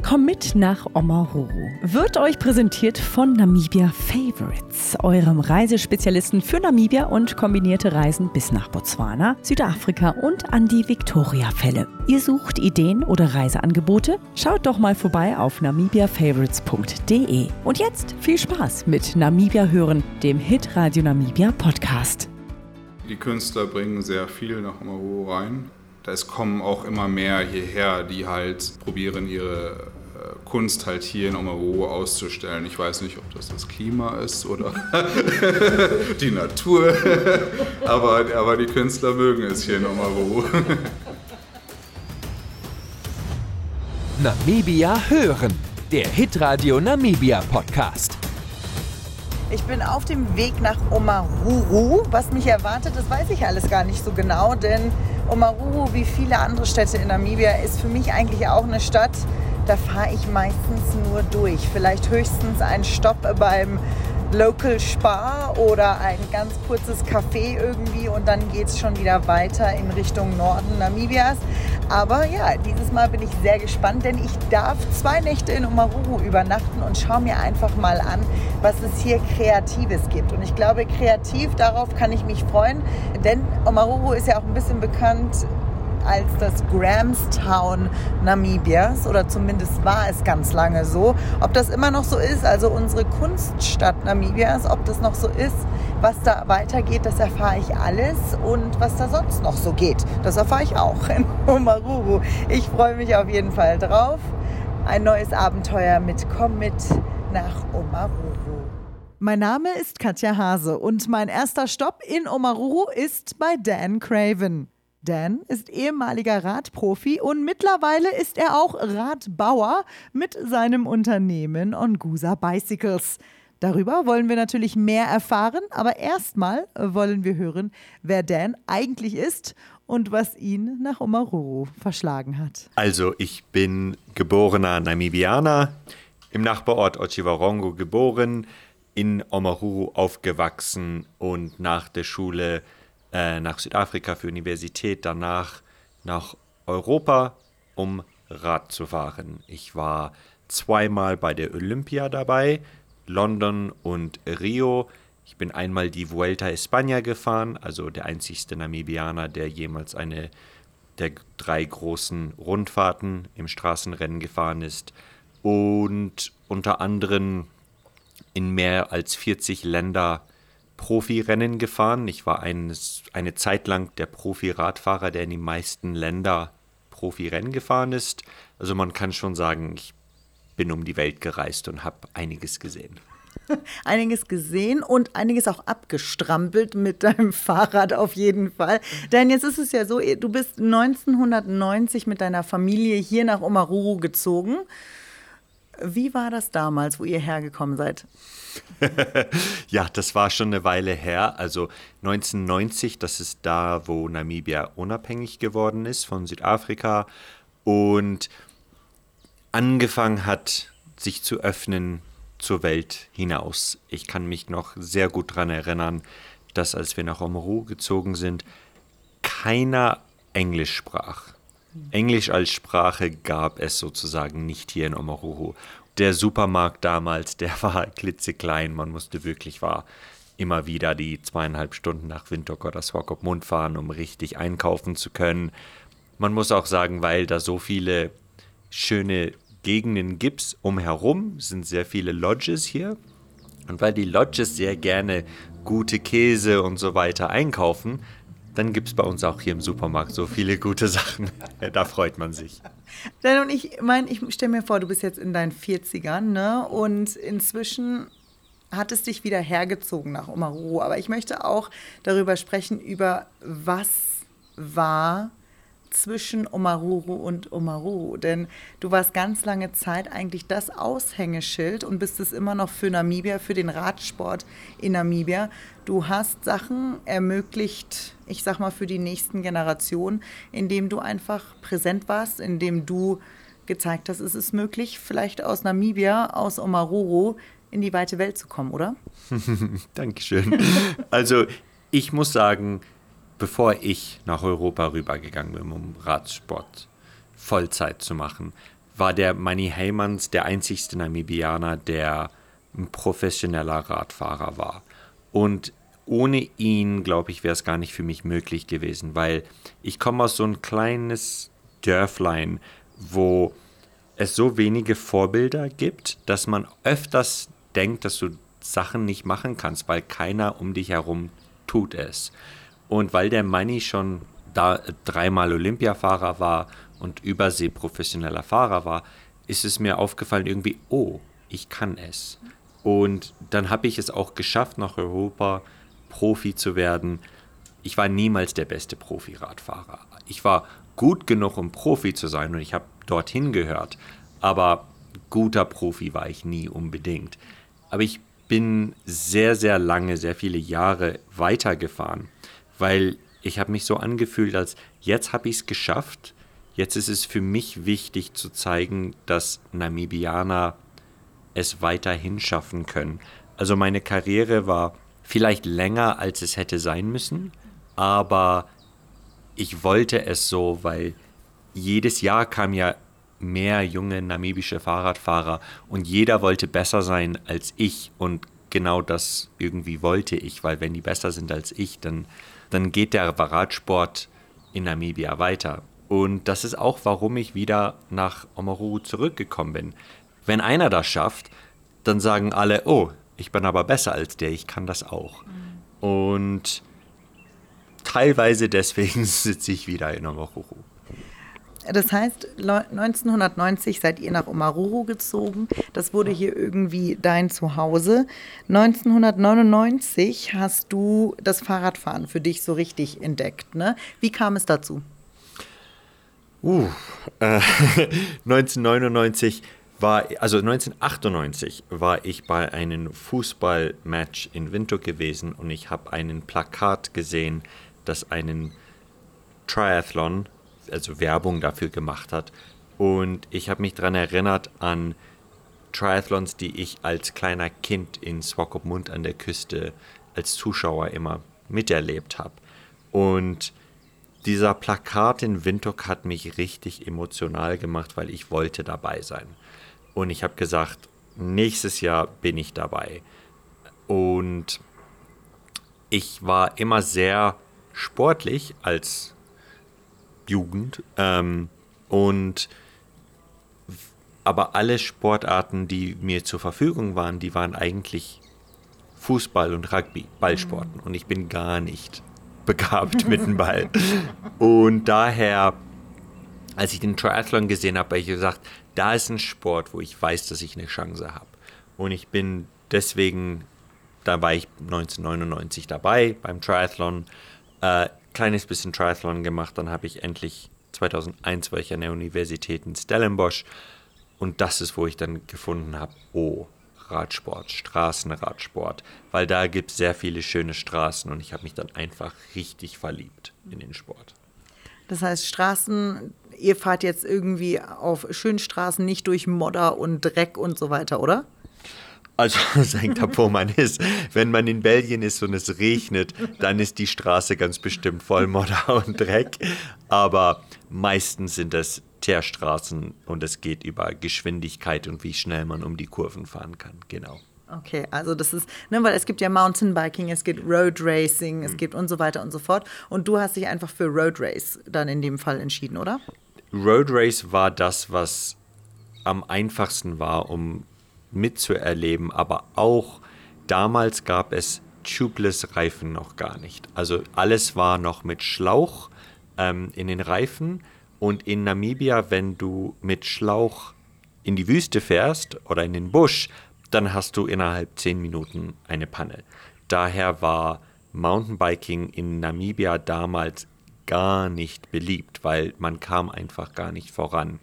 Komm mit nach Omaruru. Wird euch präsentiert von Namibia Favorites, eurem Reisespezialisten für Namibia und kombinierte Reisen bis nach Botswana, Südafrika und an die Victoria-Fälle. Ihr sucht Ideen oder Reiseangebote? Schaut doch mal vorbei auf namibiafavorites.de. Und jetzt viel Spaß mit Namibia hören, dem Hit Radio Namibia Podcast. Die Künstler bringen sehr viel nach Omaruru rein es kommen auch immer mehr hierher, die halt probieren, ihre äh, Kunst halt hier in Omaruru auszustellen. Ich weiß nicht, ob das das Klima ist oder die Natur, aber, aber die Künstler mögen es hier in Omaruru. Namibia hören, der Hitradio Namibia Podcast. Ich bin auf dem Weg nach Omaruru. Was mich erwartet, das weiß ich alles gar nicht so genau, denn Omaruru, wie viele andere Städte in Namibia, ist für mich eigentlich auch eine Stadt, da fahre ich meistens nur durch. Vielleicht höchstens einen Stopp beim Local Spar oder ein ganz kurzes Café irgendwie und dann geht es schon wieder weiter in Richtung Norden Namibias. Aber ja, dieses Mal bin ich sehr gespannt, denn ich darf zwei Nächte in Omaruru übernachten und schaue mir einfach mal an, was es hier Kreatives gibt. Und ich glaube, kreativ, darauf kann ich mich freuen, denn Omaruru ist ja auch ein bisschen bekannt als das Grahamstown Namibias oder zumindest war es ganz lange so. Ob das immer noch so ist, also unsere Kunststadt Namibias, ob das noch so ist, was da weitergeht, das erfahre ich alles und was da sonst noch so geht, das erfahre ich auch in Omaruru. Ich freue mich auf jeden Fall drauf. Ein neues Abenteuer mit Komm mit nach Omaruru. Mein Name ist Katja Hase und mein erster Stopp in Omaruru ist bei Dan Craven. Dan ist ehemaliger Radprofi und mittlerweile ist er auch Radbauer mit seinem Unternehmen Ongusa Bicycles. Darüber wollen wir natürlich mehr erfahren, aber erstmal wollen wir hören, wer Dan eigentlich ist und was ihn nach Omaruru verschlagen hat. Also, ich bin geborener Namibianer, im Nachbarort Ochiwarongo geboren, in Omaruru aufgewachsen und nach der Schule äh, nach Südafrika für Universität, danach nach Europa, um Rad zu fahren. Ich war zweimal bei der Olympia dabei, London und Rio. Ich bin einmal die Vuelta España gefahren, also der einzigste Namibianer, der jemals eine der drei großen Rundfahrten im Straßenrennen gefahren ist. Und unter anderem in mehr als 40 Länder Profirennen gefahren. Ich war eines, eine Zeit lang der Profi-Radfahrer, der in die meisten Länder Profirennen gefahren ist. Also man kann schon sagen, ich bin um die Welt gereist und habe einiges gesehen. Einiges gesehen und einiges auch abgestrampelt mit deinem Fahrrad auf jeden Fall. Denn jetzt ist es ja so, du bist 1990 mit deiner Familie hier nach Omaruru gezogen. Wie war das damals, wo ihr hergekommen seid? ja, das war schon eine Weile her. Also 1990, das ist da, wo Namibia unabhängig geworden ist von Südafrika und angefangen hat, sich zu öffnen zur Welt hinaus. Ich kann mich noch sehr gut daran erinnern, dass als wir nach Omaru gezogen sind, keiner Englisch sprach. Englisch als Sprache gab es sozusagen nicht hier in Omaruru. Der Supermarkt damals, der war klitzeklein. Man musste wirklich war immer wieder die zweieinhalb Stunden nach Windhoek oder Swakopmund fahren, um richtig einkaufen zu können. Man muss auch sagen, weil da so viele schöne Gegenden gibt umherum, sind sehr viele Lodges hier. Und weil die Lodges sehr gerne gute Käse und so weiter einkaufen, dann gibt es bei uns auch hier im Supermarkt so viele gute Sachen. da freut man sich. Dann und ich meine, ich stelle mir vor, du bist jetzt in deinen 40ern, ne? Und inzwischen hat es dich wieder hergezogen nach Omaru. Aber ich möchte auch darüber sprechen, über was war zwischen Omaruru und Omaruru. Denn du warst ganz lange Zeit eigentlich das Aushängeschild und bist es immer noch für Namibia, für den Radsport in Namibia. Du hast Sachen ermöglicht, ich sag mal, für die nächsten Generationen, indem du einfach präsent warst, indem du gezeigt hast, es ist möglich, vielleicht aus Namibia, aus Omaruru in die weite Welt zu kommen, oder? Dankeschön. Also ich muss sagen, bevor ich nach Europa rübergegangen bin, um Radsport Vollzeit zu machen, war der Manny Heymans der einzigste Namibianer, der ein professioneller Radfahrer war. Und ohne ihn, glaube ich, wäre es gar nicht für mich möglich gewesen, weil ich komme aus so ein kleines Dörflein, wo es so wenige Vorbilder gibt, dass man öfters denkt, dass du Sachen nicht machen kannst, weil keiner um dich herum tut es. Und weil der Manni schon da dreimal Olympiafahrer war und Übersee professioneller Fahrer war, ist es mir aufgefallen irgendwie, oh, ich kann es. Und dann habe ich es auch geschafft, nach Europa Profi zu werden. Ich war niemals der beste Profi-Radfahrer. Ich war gut genug, um Profi zu sein und ich habe dorthin gehört. Aber guter Profi war ich nie unbedingt. Aber ich bin sehr, sehr lange, sehr viele Jahre weitergefahren, weil ich habe mich so angefühlt, als jetzt habe ich es geschafft. Jetzt ist es für mich wichtig zu zeigen, dass Namibianer es weiterhin schaffen können. Also meine Karriere war vielleicht länger, als es hätte sein müssen, aber ich wollte es so, weil jedes Jahr kam ja mehr junge namibische Fahrradfahrer und jeder wollte besser sein als ich und genau das irgendwie wollte ich, weil wenn die besser sind als ich, dann, dann geht der Radsport in Namibia weiter. Und das ist auch, warum ich wieder nach Omaru zurückgekommen bin. Wenn einer das schafft, dann sagen alle, oh, ich bin aber besser als der, ich kann das auch. Mhm. Und teilweise deswegen sitze ich wieder in Omaru. Das heißt, 1990 seid ihr nach Omaruru gezogen. Das wurde hier irgendwie dein Zuhause. 1999 hast du das Fahrradfahren für dich so richtig entdeckt. Ne? Wie kam es dazu? Uh, äh, 1999 war, also 1998 war ich bei einem Fußballmatch in Windhoek gewesen und ich habe einen Plakat gesehen, das einen Triathlon also Werbung dafür gemacht hat. Und ich habe mich daran erinnert an Triathlons, die ich als kleiner Kind in Swakopmund an der Küste als Zuschauer immer miterlebt habe. Und dieser Plakat in Windhoek hat mich richtig emotional gemacht, weil ich wollte dabei sein. Und ich habe gesagt, nächstes Jahr bin ich dabei. Und ich war immer sehr sportlich als Jugend. Ähm, und aber alle Sportarten, die mir zur Verfügung waren, die waren eigentlich Fußball und Rugby, Ballsporten. Und ich bin gar nicht begabt mit dem Ball. Und daher, als ich den Triathlon gesehen habe, habe ich gesagt, da ist ein Sport, wo ich weiß, dass ich eine Chance habe. Und ich bin deswegen, da war ich 1999 dabei beim Triathlon. Äh, kleines bisschen Triathlon gemacht. Dann habe ich endlich 2001 war ich an der Universität in Stellenbosch und das ist, wo ich dann gefunden habe, oh, Radsport, Straßenradsport, weil da gibt es sehr viele schöne Straßen und ich habe mich dann einfach richtig verliebt in den Sport. Das heißt, Straßen, ihr fahrt jetzt irgendwie auf schönen Straßen, nicht durch Modder und Dreck und so weiter, oder? Also es hängt ab, wo man ist. Wenn man in Belgien ist und es regnet, dann ist die Straße ganz bestimmt voll Modder und Dreck. Aber meistens sind es Teerstraßen und es geht über Geschwindigkeit und wie schnell man um die Kurven fahren kann. Genau. Okay, also das ist, ne, weil es gibt ja Mountainbiking, es gibt Road Racing, mhm. es gibt und so weiter und so fort. Und du hast dich einfach für Road Race dann in dem Fall entschieden, oder? Road Race war das, was am einfachsten war, um mitzuerleben, aber auch damals gab es tubeless Reifen noch gar nicht. Also alles war noch mit Schlauch ähm, in den Reifen und in Namibia, wenn du mit Schlauch in die Wüste fährst oder in den Busch, dann hast du innerhalb zehn Minuten eine Panne. Daher war Mountainbiking in Namibia damals gar nicht beliebt, weil man kam einfach gar nicht voran.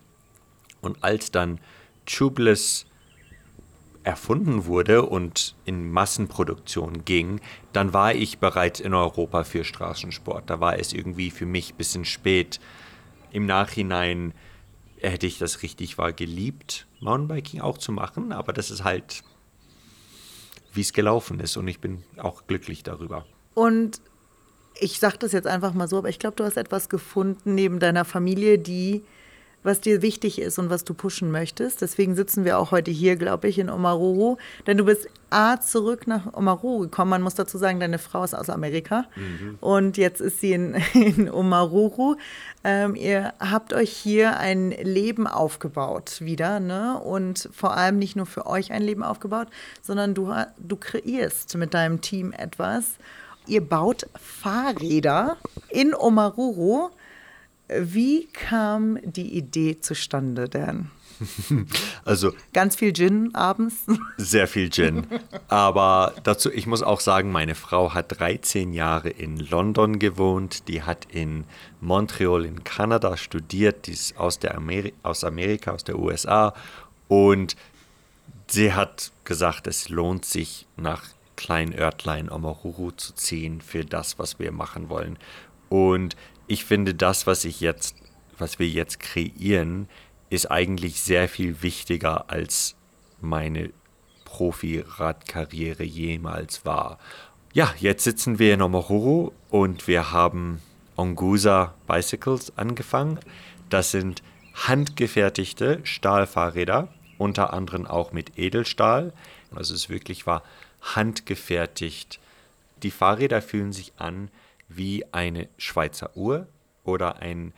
Und als dann tubeless erfunden wurde und in Massenproduktion ging, dann war ich bereits in Europa für Straßensport. Da war es irgendwie für mich ein bisschen spät. Im Nachhinein hätte ich das richtig war geliebt, Mountainbiking auch zu machen, aber das ist halt, wie es gelaufen ist und ich bin auch glücklich darüber. Und ich sage das jetzt einfach mal so, aber ich glaube, du hast etwas gefunden neben deiner Familie, die was dir wichtig ist und was du pushen möchtest. Deswegen sitzen wir auch heute hier, glaube ich, in Omaruru. Denn du bist A, zurück nach Omaruru gekommen. Man muss dazu sagen, deine Frau ist aus Amerika. Mhm. Und jetzt ist sie in, in Omaruru. Ähm, ihr habt euch hier ein Leben aufgebaut wieder. Ne? Und vor allem nicht nur für euch ein Leben aufgebaut, sondern du, du kreierst mit deinem Team etwas. Ihr baut Fahrräder in Omaruru wie kam die Idee zustande, Dan? Also ganz viel Gin abends. Sehr viel Gin. Aber dazu, ich muss auch sagen, meine Frau hat 13 Jahre in London gewohnt. Die hat in Montreal in Kanada studiert. Die ist aus, der Ameri aus Amerika, aus der USA. Und sie hat gesagt, es lohnt sich nach Kleinörtlein Omaruru zu ziehen für das, was wir machen wollen. Und ich finde, das, was ich jetzt, was wir jetzt kreieren, ist eigentlich sehr viel wichtiger als meine Profi-Radkarriere jemals war. Ja, jetzt sitzen wir in Omohuru und wir haben Ongusa Bicycles angefangen. Das sind handgefertigte Stahlfahrräder, unter anderem auch mit Edelstahl. Also es wirklich war handgefertigt. Die Fahrräder fühlen sich an wie eine Schweizer Uhr oder ein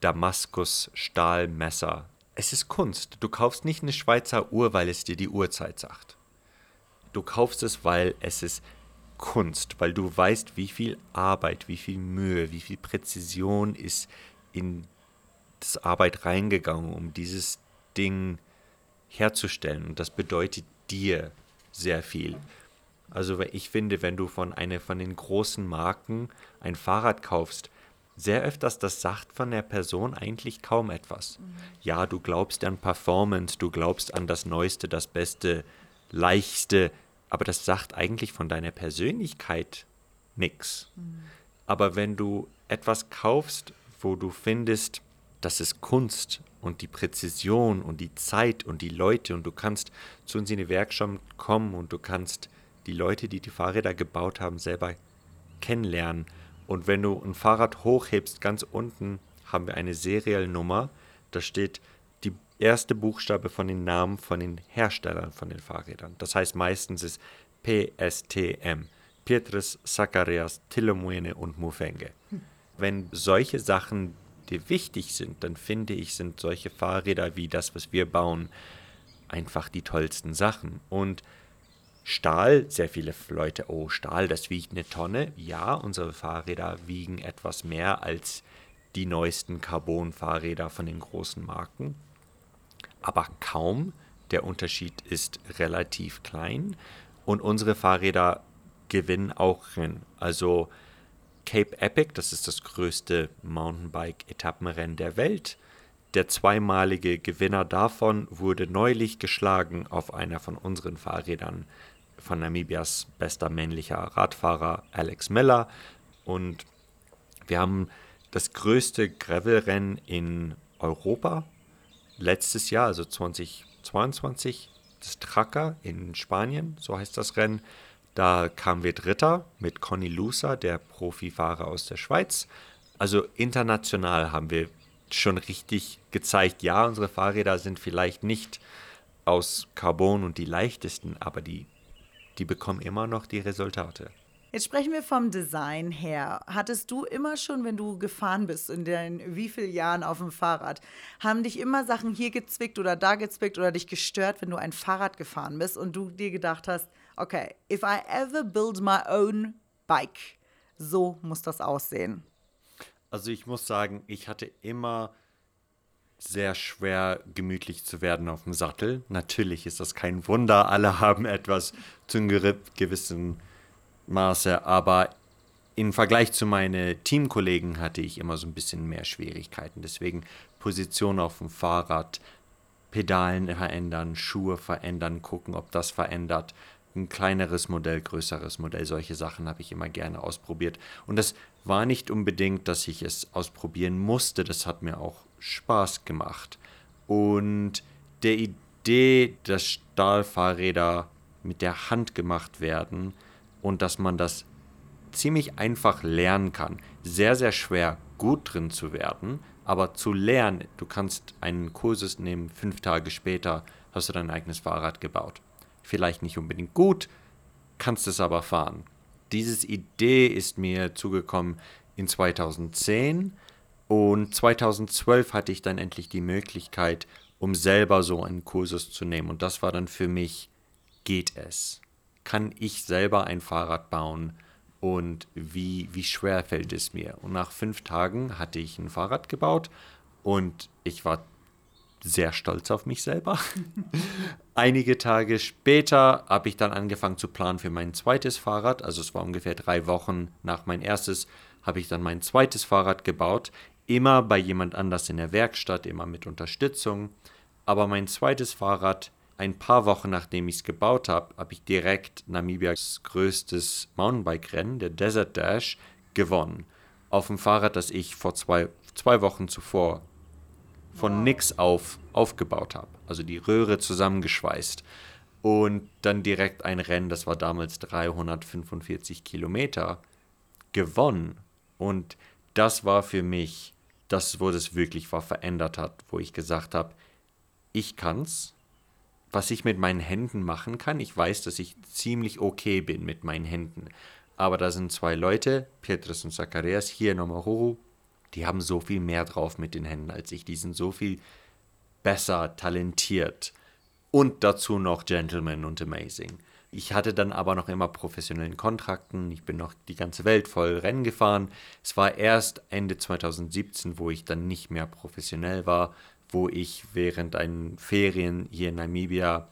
Damaskus-Stahlmesser. Es ist Kunst. Du kaufst nicht eine Schweizer Uhr, weil es dir die Uhrzeit sagt. Du kaufst es, weil es ist Kunst, weil du weißt, wie viel Arbeit, wie viel Mühe, wie viel Präzision ist in das Arbeit reingegangen, um dieses Ding herzustellen. Und das bedeutet dir sehr viel. Also ich finde, wenn du von einer von den großen Marken ein Fahrrad kaufst, sehr öfters das sagt von der Person eigentlich kaum etwas. Mhm. Ja, du glaubst an Performance, du glaubst an das Neueste, das Beste, Leichte, aber das sagt eigentlich von deiner Persönlichkeit nichts. Mhm. Aber wenn du etwas kaufst, wo du findest, das ist Kunst und die Präzision und die Zeit und die Leute und du kannst zu uns in die Werkstatt kommen und du kannst die Leute, die die Fahrräder gebaut haben, selber kennenlernen. Und wenn du ein Fahrrad hochhebst, ganz unten haben wir eine Serialnummer. Da steht die erste Buchstabe von den Namen von den Herstellern von den Fahrrädern. Das heißt meistens ist PSTM. Petrus, Zacharias, Tilomuene und Mufenge. Wenn solche Sachen dir wichtig sind, dann finde ich, sind solche Fahrräder wie das, was wir bauen, einfach die tollsten Sachen. Und Stahl, sehr viele Leute, oh, Stahl, das wiegt eine Tonne. Ja, unsere Fahrräder wiegen etwas mehr als die neuesten Carbon-Fahrräder von den großen Marken. Aber kaum. Der Unterschied ist relativ klein. Und unsere Fahrräder gewinnen auch Rennen. Also Cape Epic, das ist das größte Mountainbike-Etappenrennen der Welt. Der zweimalige Gewinner davon wurde neulich geschlagen auf einer von unseren Fahrrädern von Namibias bester männlicher Radfahrer Alex Miller. Und wir haben das größte Gravelrennen in Europa letztes Jahr, also 2022, das Tracker in Spanien, so heißt das Rennen. Da kamen wir Dritter mit Conny Lusa, der Profifahrer aus der Schweiz. Also international haben wir schon richtig gezeigt, ja, unsere Fahrräder sind vielleicht nicht aus Carbon und die leichtesten, aber die die bekommen immer noch die Resultate. Jetzt sprechen wir vom Design her. Hattest du immer schon, wenn du gefahren bist, in den wie vielen Jahren auf dem Fahrrad, haben dich immer Sachen hier gezwickt oder da gezwickt oder dich gestört, wenn du ein Fahrrad gefahren bist und du dir gedacht hast, okay, if I ever build my own bike, so muss das aussehen? Also ich muss sagen, ich hatte immer sehr schwer gemütlich zu werden auf dem Sattel. Natürlich ist das kein Wunder, alle haben etwas zu einem gewissen Maße, aber im Vergleich zu meinen Teamkollegen hatte ich immer so ein bisschen mehr Schwierigkeiten. Deswegen Position auf dem Fahrrad, Pedalen verändern, Schuhe verändern, gucken, ob das verändert. Ein kleineres Modell, größeres Modell, solche Sachen habe ich immer gerne ausprobiert. Und das war nicht unbedingt, dass ich es ausprobieren musste, das hat mir auch Spaß gemacht. Und der Idee, dass Stahlfahrräder mit der Hand gemacht werden und dass man das ziemlich einfach lernen kann. Sehr, sehr schwer gut drin zu werden, Aber zu lernen, du kannst einen Kursus nehmen, fünf Tage später hast du dein eigenes Fahrrad gebaut. Vielleicht nicht unbedingt gut, kannst es aber fahren. Diese Idee ist mir zugekommen in 2010 und 2012 hatte ich dann endlich die Möglichkeit, um selber so einen Kursus zu nehmen. Und das war dann für mich, geht es? Kann ich selber ein Fahrrad bauen? Und wie, wie schwer fällt es mir? Und nach fünf Tagen hatte ich ein Fahrrad gebaut und ich war sehr stolz auf mich selber. Einige Tage später habe ich dann angefangen zu planen für mein zweites Fahrrad. Also es war ungefähr drei Wochen nach mein erstes, habe ich dann mein zweites Fahrrad gebaut. Immer bei jemand anders in der Werkstatt, immer mit Unterstützung. Aber mein zweites Fahrrad, ein paar Wochen nachdem ich es gebaut habe, habe ich direkt Namibias größtes Mountainbike-Rennen, der Desert Dash, gewonnen. Auf dem Fahrrad, das ich vor zwei, zwei Wochen zuvor von nix auf aufgebaut habe. Also die Röhre zusammengeschweißt. Und dann direkt ein Rennen, das war damals 345 Kilometer, gewonnen. Und das war für mich das, wo das wirklich war, verändert hat, wo ich gesagt habe, ich kann's. Was ich mit meinen Händen machen kann, ich weiß, dass ich ziemlich okay bin mit meinen Händen. Aber da sind zwei Leute, Petrus und Zacharias, hier in Omaruru, die haben so viel mehr drauf mit den Händen als ich. Die sind so viel besser talentiert. Und dazu noch Gentleman und Amazing. Ich hatte dann aber noch immer professionellen Kontrakten. Ich bin noch die ganze Welt voll Rennen gefahren. Es war erst Ende 2017, wo ich dann nicht mehr professionell war, wo ich während einen Ferien hier in Namibia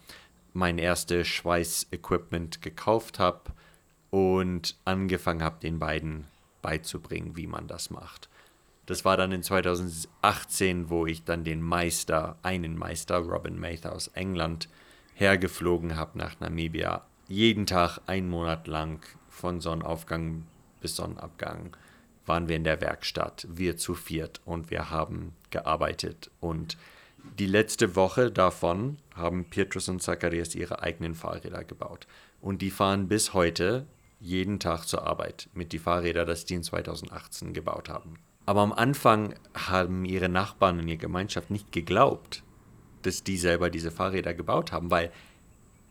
mein erstes Schweißequipment gekauft habe und angefangen habe, den beiden beizubringen, wie man das macht. Das war dann in 2018, wo ich dann den Meister, einen Meister, Robin Mather aus England, hergeflogen habe nach Namibia. Jeden Tag, einen Monat lang, von Sonnenaufgang bis Sonnenabgang, waren wir in der Werkstatt, wir zu viert und wir haben gearbeitet. Und die letzte Woche davon haben Petrus und Zacharias ihre eigenen Fahrräder gebaut. Und die fahren bis heute jeden Tag zur Arbeit mit den Fahrrädern, das die in 2018 gebaut haben. Aber am Anfang haben ihre Nachbarn in ihrer Gemeinschaft nicht geglaubt, dass die selber diese Fahrräder gebaut haben, weil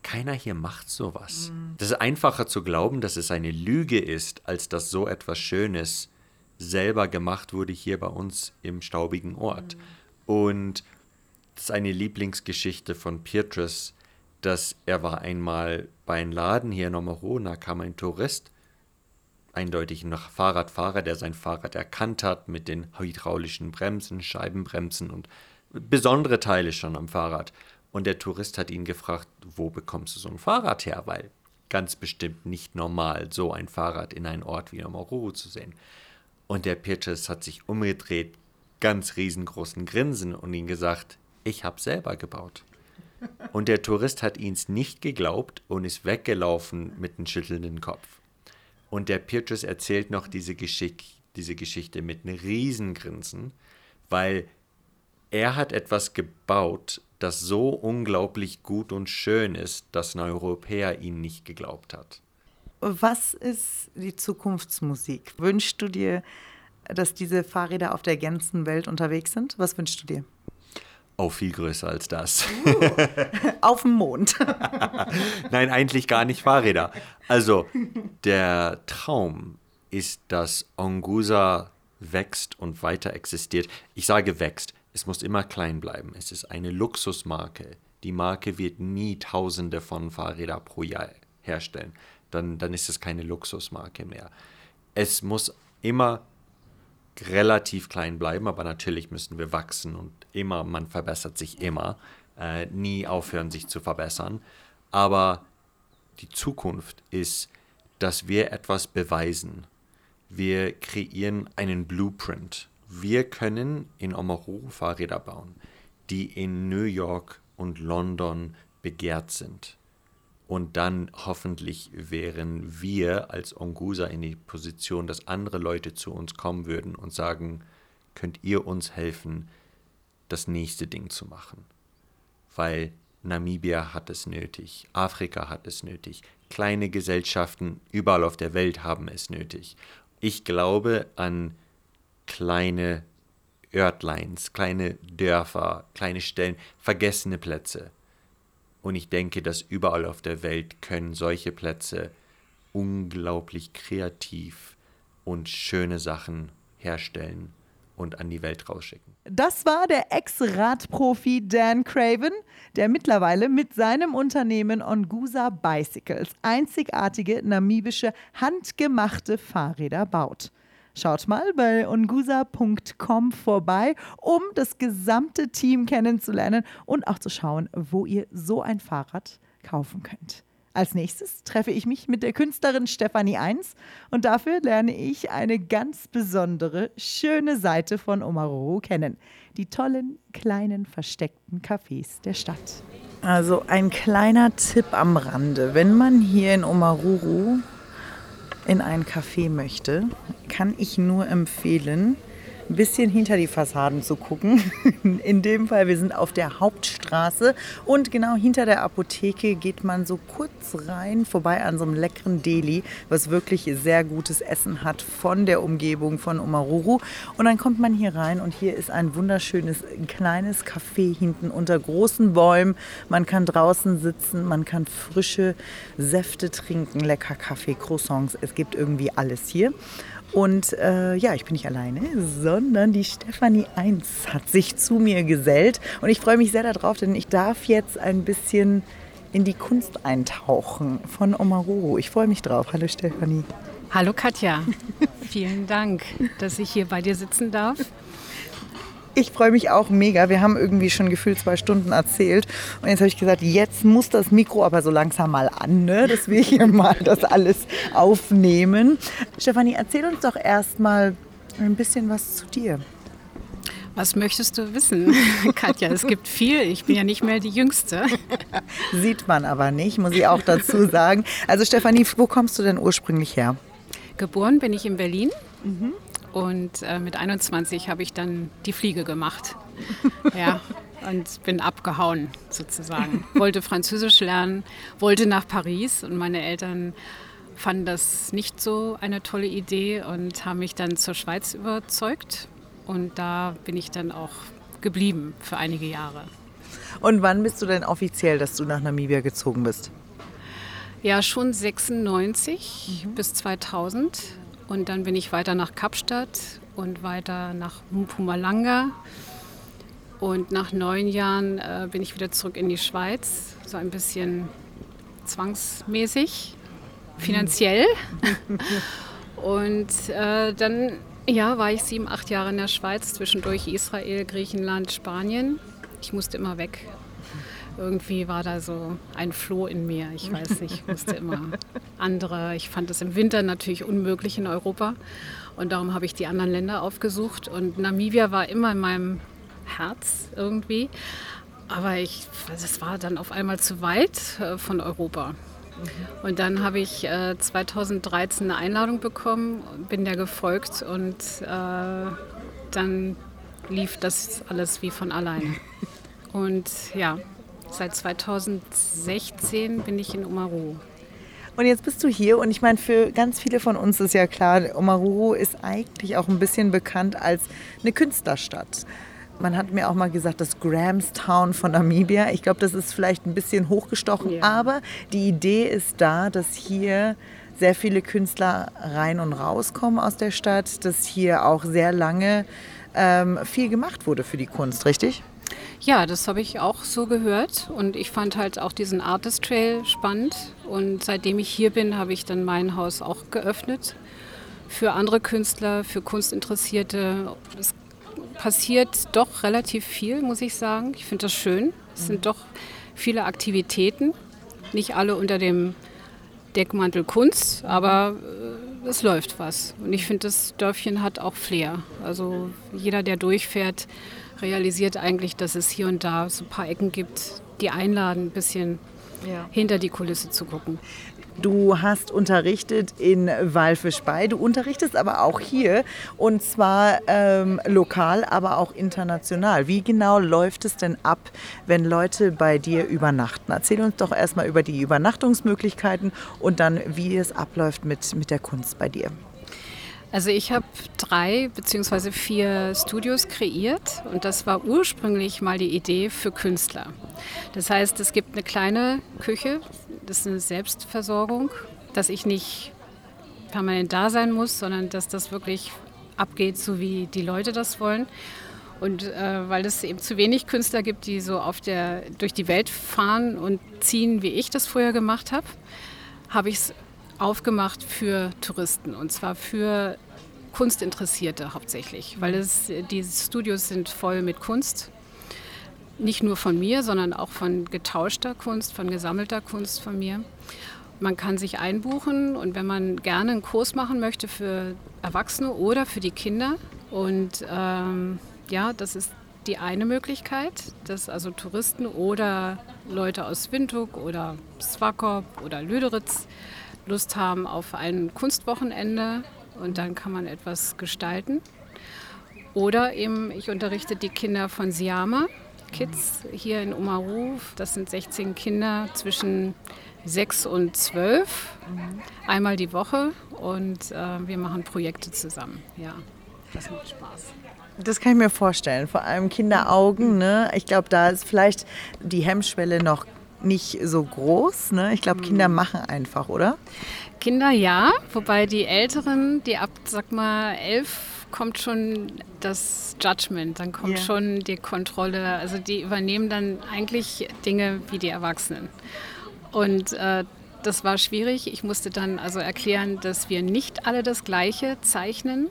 keiner hier macht sowas. Mhm. Das ist einfacher zu glauben, dass es eine Lüge ist, als dass so etwas Schönes selber gemacht wurde hier bei uns im staubigen Ort. Mhm. Und das ist eine Lieblingsgeschichte von Petrus, dass er war einmal bei einem Laden hier in da kam ein Tourist eindeutig ein Fahrradfahrer, der sein Fahrrad erkannt hat mit den hydraulischen Bremsen, Scheibenbremsen und besondere Teile schon am Fahrrad. Und der Tourist hat ihn gefragt, wo bekommst du so ein Fahrrad her? Weil ganz bestimmt nicht normal, so ein Fahrrad in einem Ort wie Amororo zu sehen. Und der Petrus hat sich umgedreht, ganz riesengroßen Grinsen und ihm gesagt, ich habe selber gebaut. Und der Tourist hat ihns nicht geglaubt und ist weggelaufen mit einem schüttelnden Kopf. Und der Petrus erzählt noch diese, Geschick, diese Geschichte mit einem Riesengrinsen, weil er hat etwas gebaut, das so unglaublich gut und schön ist, dass ein Europäer ihn nicht geglaubt hat. Was ist die Zukunftsmusik? Wünschst du dir, dass diese Fahrräder auf der ganzen Welt unterwegs sind? Was wünschst du dir? Oh, viel größer als das. Uh, auf dem Mond. Nein, eigentlich gar nicht Fahrräder. Also, der Traum ist, dass Ongusa wächst und weiter existiert. Ich sage wächst. Es muss immer klein bleiben. Es ist eine Luxusmarke. Die Marke wird nie Tausende von Fahrrädern pro Jahr herstellen. Dann, dann ist es keine Luxusmarke mehr. Es muss immer relativ klein bleiben, aber natürlich müssen wir wachsen und immer, man verbessert sich immer, äh, nie aufhören, sich zu verbessern. Aber die Zukunft ist, dass wir etwas beweisen. Wir kreieren einen Blueprint. Wir können in Omaru Fahrräder bauen, die in New York und London begehrt sind. Und dann hoffentlich wären wir als Ongusa in die Position, dass andere Leute zu uns kommen würden und sagen, könnt ihr uns helfen, das nächste Ding zu machen. Weil Namibia hat es nötig, Afrika hat es nötig, kleine Gesellschaften überall auf der Welt haben es nötig. Ich glaube an kleine Örtleins, kleine Dörfer, kleine Stellen, vergessene Plätze. Und ich denke, dass überall auf der Welt können solche Plätze unglaublich kreativ und schöne Sachen herstellen und an die Welt rausschicken. Das war der Ex-Radprofi Dan Craven, der mittlerweile mit seinem Unternehmen Ongusa Bicycles einzigartige namibische handgemachte Fahrräder baut. Schaut mal bei ungusa.com vorbei, um das gesamte Team kennenzulernen und auch zu schauen, wo ihr so ein Fahrrad kaufen könnt. Als nächstes treffe ich mich mit der Künstlerin Stefanie Eins und dafür lerne ich eine ganz besondere, schöne Seite von Omaruru kennen. Die tollen, kleinen, versteckten Cafés der Stadt. Also ein kleiner Tipp am Rande. Wenn man hier in Omaruru in ein Café möchte, kann ich nur empfehlen, ein bisschen hinter die Fassaden zu gucken. In dem Fall, wir sind auf der Hauptstraße und genau hinter der Apotheke geht man so kurz rein, vorbei an so einem leckeren Deli, was wirklich sehr gutes Essen hat von der Umgebung von Omaruru. Und dann kommt man hier rein und hier ist ein wunderschönes kleines Café hinten unter großen Bäumen. Man kann draußen sitzen, man kann frische Säfte trinken, lecker Kaffee, Croissants. Es gibt irgendwie alles hier. Und äh, ja, ich bin nicht alleine, sondern die Stefanie 1 hat sich zu mir gesellt. Und ich freue mich sehr darauf, denn ich darf jetzt ein bisschen in die Kunst eintauchen von Omaruru. Ich freue mich drauf. Hallo Stefanie. Hallo Katja. Vielen Dank, dass ich hier bei dir sitzen darf. Ich freue mich auch mega. Wir haben irgendwie schon gefühlt zwei Stunden erzählt. Und jetzt habe ich gesagt, jetzt muss das Mikro aber so langsam mal an, ne? dass wir hier mal das alles aufnehmen. Stefanie, erzähl uns doch erst mal ein bisschen was zu dir. Was möchtest du wissen, Katja? Es gibt viel. Ich bin ja nicht mehr die Jüngste. Sieht man aber nicht, muss ich auch dazu sagen. Also Stefanie, wo kommst du denn ursprünglich her? Geboren bin ich in Berlin. Mhm. Und äh, mit 21 habe ich dann die Fliege gemacht. ja, und bin abgehauen sozusagen. Wollte Französisch lernen, wollte nach Paris und meine Eltern fanden das nicht so eine tolle Idee und haben mich dann zur Schweiz überzeugt. Und da bin ich dann auch geblieben für einige Jahre. Und wann bist du denn offiziell, dass du nach Namibia gezogen bist? Ja, schon 96 mhm. bis 2000. Und dann bin ich weiter nach Kapstadt und weiter nach Mpumalanga. Und nach neun Jahren äh, bin ich wieder zurück in die Schweiz, so ein bisschen zwangsmäßig, finanziell. und äh, dann ja, war ich sieben, acht Jahre in der Schweiz, zwischendurch Israel, Griechenland, Spanien. Ich musste immer weg irgendwie war da so ein Floh in mir. Ich weiß nicht, ich musste immer andere. Ich fand es im Winter natürlich unmöglich in Europa und darum habe ich die anderen Länder aufgesucht und Namibia war immer in meinem Herz irgendwie. Aber ich, das war dann auf einmal zu weit äh, von Europa. Und dann habe ich äh, 2013 eine Einladung bekommen, bin der gefolgt und äh, dann lief das alles wie von alleine. Und ja, Seit 2016 bin ich in Omaru. Und jetzt bist du hier und ich meine, für ganz viele von uns ist ja klar, Omaruru ist eigentlich auch ein bisschen bekannt als eine Künstlerstadt. Man hat mir auch mal gesagt, das Grahamstown von Namibia. Ich glaube, das ist vielleicht ein bisschen hochgestochen, ja. aber die Idee ist da, dass hier sehr viele Künstler rein und rauskommen aus der Stadt, dass hier auch sehr lange ähm, viel gemacht wurde für die Kunst, richtig? Ja, das habe ich auch so gehört und ich fand halt auch diesen Artist Trail spannend und seitdem ich hier bin, habe ich dann mein Haus auch geöffnet für andere Künstler, für Kunstinteressierte. Es passiert doch relativ viel, muss ich sagen. Ich finde das schön. Es sind doch viele Aktivitäten, nicht alle unter dem Deckmantel Kunst, aber äh, es läuft was. Und ich finde, das Dörfchen hat auch Flair. Also jeder, der durchfährt, realisiert eigentlich, dass es hier und da so ein paar Ecken gibt, die einladen, ein bisschen ja. hinter die Kulisse zu gucken. Du hast unterrichtet in Walfischbei, du unterrichtest aber auch hier und zwar ähm, lokal, aber auch international. Wie genau läuft es denn ab, wenn Leute bei dir übernachten? Erzähl uns doch erstmal über die Übernachtungsmöglichkeiten und dann, wie es abläuft mit, mit der Kunst bei dir. Also ich habe drei bzw. vier Studios kreiert und das war ursprünglich mal die Idee für Künstler. Das heißt, es gibt eine kleine Küche, das ist eine Selbstversorgung, dass ich nicht permanent da sein muss, sondern dass das wirklich abgeht, so wie die Leute das wollen. Und äh, weil es eben zu wenig Künstler gibt, die so auf der, durch die Welt fahren und ziehen, wie ich das früher gemacht habe, habe ich es aufgemacht für Touristen und zwar für Kunstinteressierte hauptsächlich, weil es, die Studios sind voll mit Kunst. Nicht nur von mir, sondern auch von getauschter Kunst, von gesammelter Kunst von mir. Man kann sich einbuchen und wenn man gerne einen Kurs machen möchte für Erwachsene oder für die Kinder. Und ähm, ja, das ist die eine Möglichkeit, dass also Touristen oder Leute aus Windhoek oder Swakop oder Lüderitz Lust haben auf ein Kunstwochenende und dann kann man etwas gestalten. Oder eben, ich unterrichte die Kinder von Siama Kids hier in Omaru. Das sind 16 Kinder zwischen 6 und 12, einmal die Woche und äh, wir machen Projekte zusammen. Ja, das macht Spaß. Das kann ich mir vorstellen, vor allem Kinderaugen. Ne? Ich glaube, da ist vielleicht die Hemmschwelle noch nicht so groß. Ne? Ich glaube, Kinder mhm. machen einfach, oder? Kinder ja, wobei die Älteren, die ab, sag mal, elf kommt schon das Judgment, dann kommt yeah. schon die Kontrolle. Also die übernehmen dann eigentlich Dinge wie die Erwachsenen. Und äh, das war schwierig. Ich musste dann also erklären, dass wir nicht alle das Gleiche zeichnen.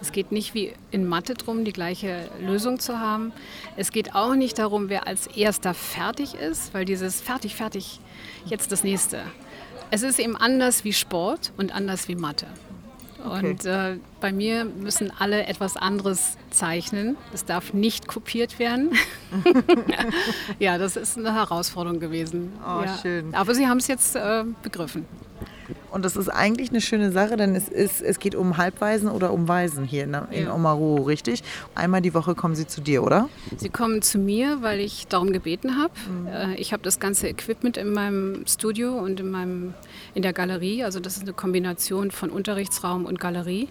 Es geht nicht wie in Mathe darum, die gleiche Lösung zu haben. Es geht auch nicht darum, wer als erster fertig ist, weil dieses fertig, fertig, jetzt das nächste. Es ist eben anders wie Sport und anders wie Mathe. Okay. Und äh, bei mir müssen alle etwas anderes zeichnen. Es darf nicht kopiert werden. ja, das ist eine Herausforderung gewesen. Oh, ja. schön. Aber Sie haben es jetzt äh, begriffen. Und das ist eigentlich eine schöne Sache, denn es, ist, es geht um Halbwaisen oder um Waisen hier in, in ja. Omaru, richtig? Einmal die Woche kommen sie zu dir, oder? Sie kommen zu mir, weil ich darum gebeten habe. Mhm. Äh, ich habe das ganze Equipment in meinem Studio und in, meinem, in der Galerie. Also das ist eine Kombination von Unterrichtsraum und Galerie.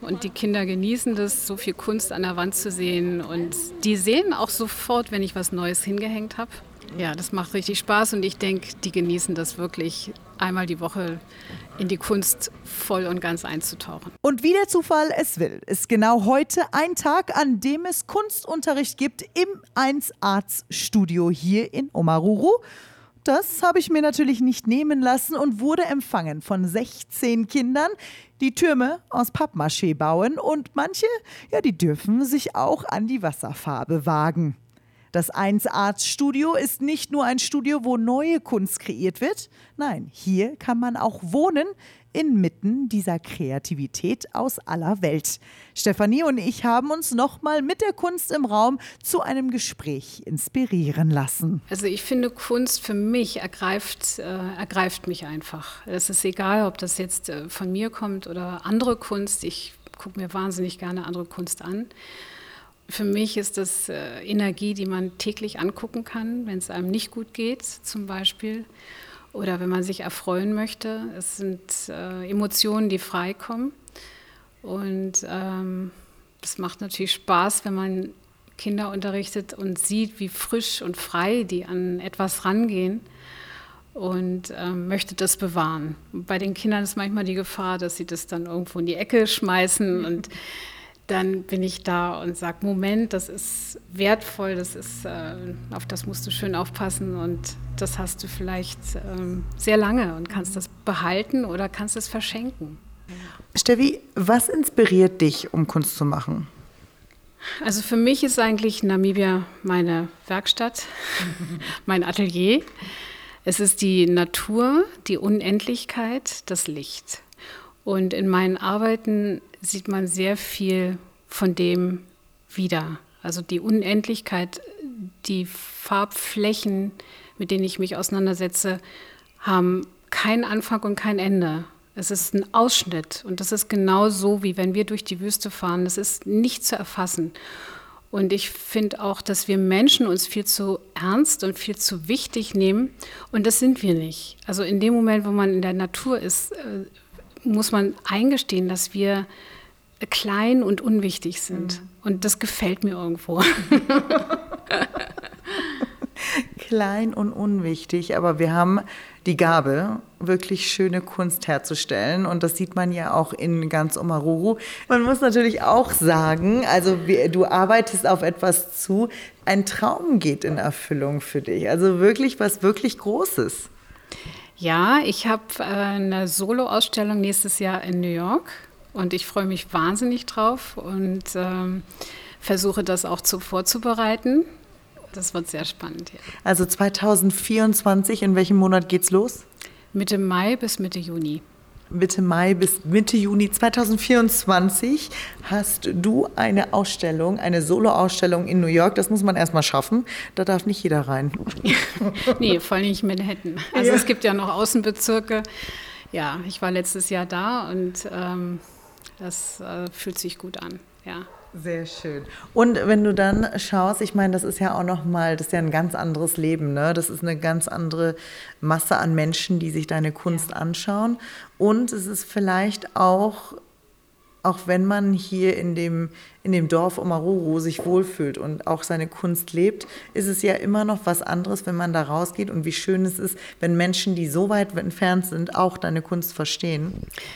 Und die Kinder genießen das, so viel Kunst an der Wand zu sehen. Und die sehen auch sofort, wenn ich was Neues hingehängt habe. Ja, das macht richtig Spaß und ich denke, die genießen das wirklich, einmal die Woche in die Kunst voll und ganz einzutauchen. Und wie der Zufall es will, ist genau heute ein Tag, an dem es Kunstunterricht gibt im 1 Arts Studio hier in Omaruru. Das habe ich mir natürlich nicht nehmen lassen und wurde empfangen von 16 Kindern, die Türme aus Pappmaché bauen und manche, ja, die dürfen sich auch an die Wasserfarbe wagen. Das 1 Arts Studio ist nicht nur ein Studio, wo neue Kunst kreiert wird. Nein, hier kann man auch wohnen inmitten dieser Kreativität aus aller Welt. Stefanie und ich haben uns nochmal mit der Kunst im Raum zu einem Gespräch inspirieren lassen. Also ich finde, Kunst für mich ergreift, äh, ergreift mich einfach. Es ist egal, ob das jetzt äh, von mir kommt oder andere Kunst. Ich gucke mir wahnsinnig gerne andere Kunst an. Für mich ist das äh, Energie, die man täglich angucken kann, wenn es einem nicht gut geht, zum Beispiel. Oder wenn man sich erfreuen möchte. Es sind äh, Emotionen, die freikommen. Und ähm, es macht natürlich Spaß, wenn man Kinder unterrichtet und sieht, wie frisch und frei die an etwas rangehen und ähm, möchte das bewahren. Bei den Kindern ist manchmal die Gefahr, dass sie das dann irgendwo in die Ecke schmeißen und dann bin ich da und sage, Moment, das ist wertvoll, das ist, äh, auf das musst du schön aufpassen und das hast du vielleicht ähm, sehr lange und kannst das behalten oder kannst es verschenken. Steffi, was inspiriert dich, um Kunst zu machen? Also für mich ist eigentlich Namibia meine Werkstatt, mein Atelier. Es ist die Natur, die Unendlichkeit, das Licht. Und in meinen Arbeiten sieht man sehr viel von dem wieder. Also die Unendlichkeit, die Farbflächen, mit denen ich mich auseinandersetze, haben keinen Anfang und kein Ende. Es ist ein Ausschnitt und das ist genau so, wie wenn wir durch die Wüste fahren. Das ist nicht zu erfassen. Und ich finde auch, dass wir Menschen uns viel zu ernst und viel zu wichtig nehmen. Und das sind wir nicht. Also in dem Moment, wo man in der Natur ist, äh, muss man eingestehen, dass wir klein und unwichtig sind. Mhm. Und das gefällt mir irgendwo. klein und unwichtig, aber wir haben die Gabe, wirklich schöne Kunst herzustellen. Und das sieht man ja auch in ganz Omaruru. Man muss natürlich auch sagen, also du arbeitest auf etwas zu, ein Traum geht in Erfüllung für dich. Also wirklich was wirklich Großes. Ja, ich habe äh, eine Solo-Ausstellung nächstes Jahr in New York und ich freue mich wahnsinnig drauf und ähm, versuche das auch zu, vorzubereiten. Das wird sehr spannend. Ja. Also 2024, in welchem Monat geht's los? Mitte Mai bis Mitte Juni. Mitte Mai bis Mitte Juni 2024 hast du eine Ausstellung, eine Solo-Ausstellung in New York. Das muss man erstmal schaffen. Da darf nicht jeder rein. nee, vor allem nicht Manhattan. Also ja. es gibt ja noch Außenbezirke. Ja, ich war letztes Jahr da und ähm, das äh, fühlt sich gut an. Ja. Sehr schön. Und wenn du dann schaust, ich meine, das ist ja auch nochmal, das ist ja ein ganz anderes Leben, ne? Das ist eine ganz andere Masse an Menschen, die sich deine Kunst anschauen. Und es ist vielleicht auch auch wenn man hier in dem, in dem Dorf Omaruru sich wohlfühlt und auch seine Kunst lebt, ist es ja immer noch was anderes, wenn man da rausgeht und wie schön es ist, wenn Menschen, die so weit entfernt sind, auch deine Kunst verstehen.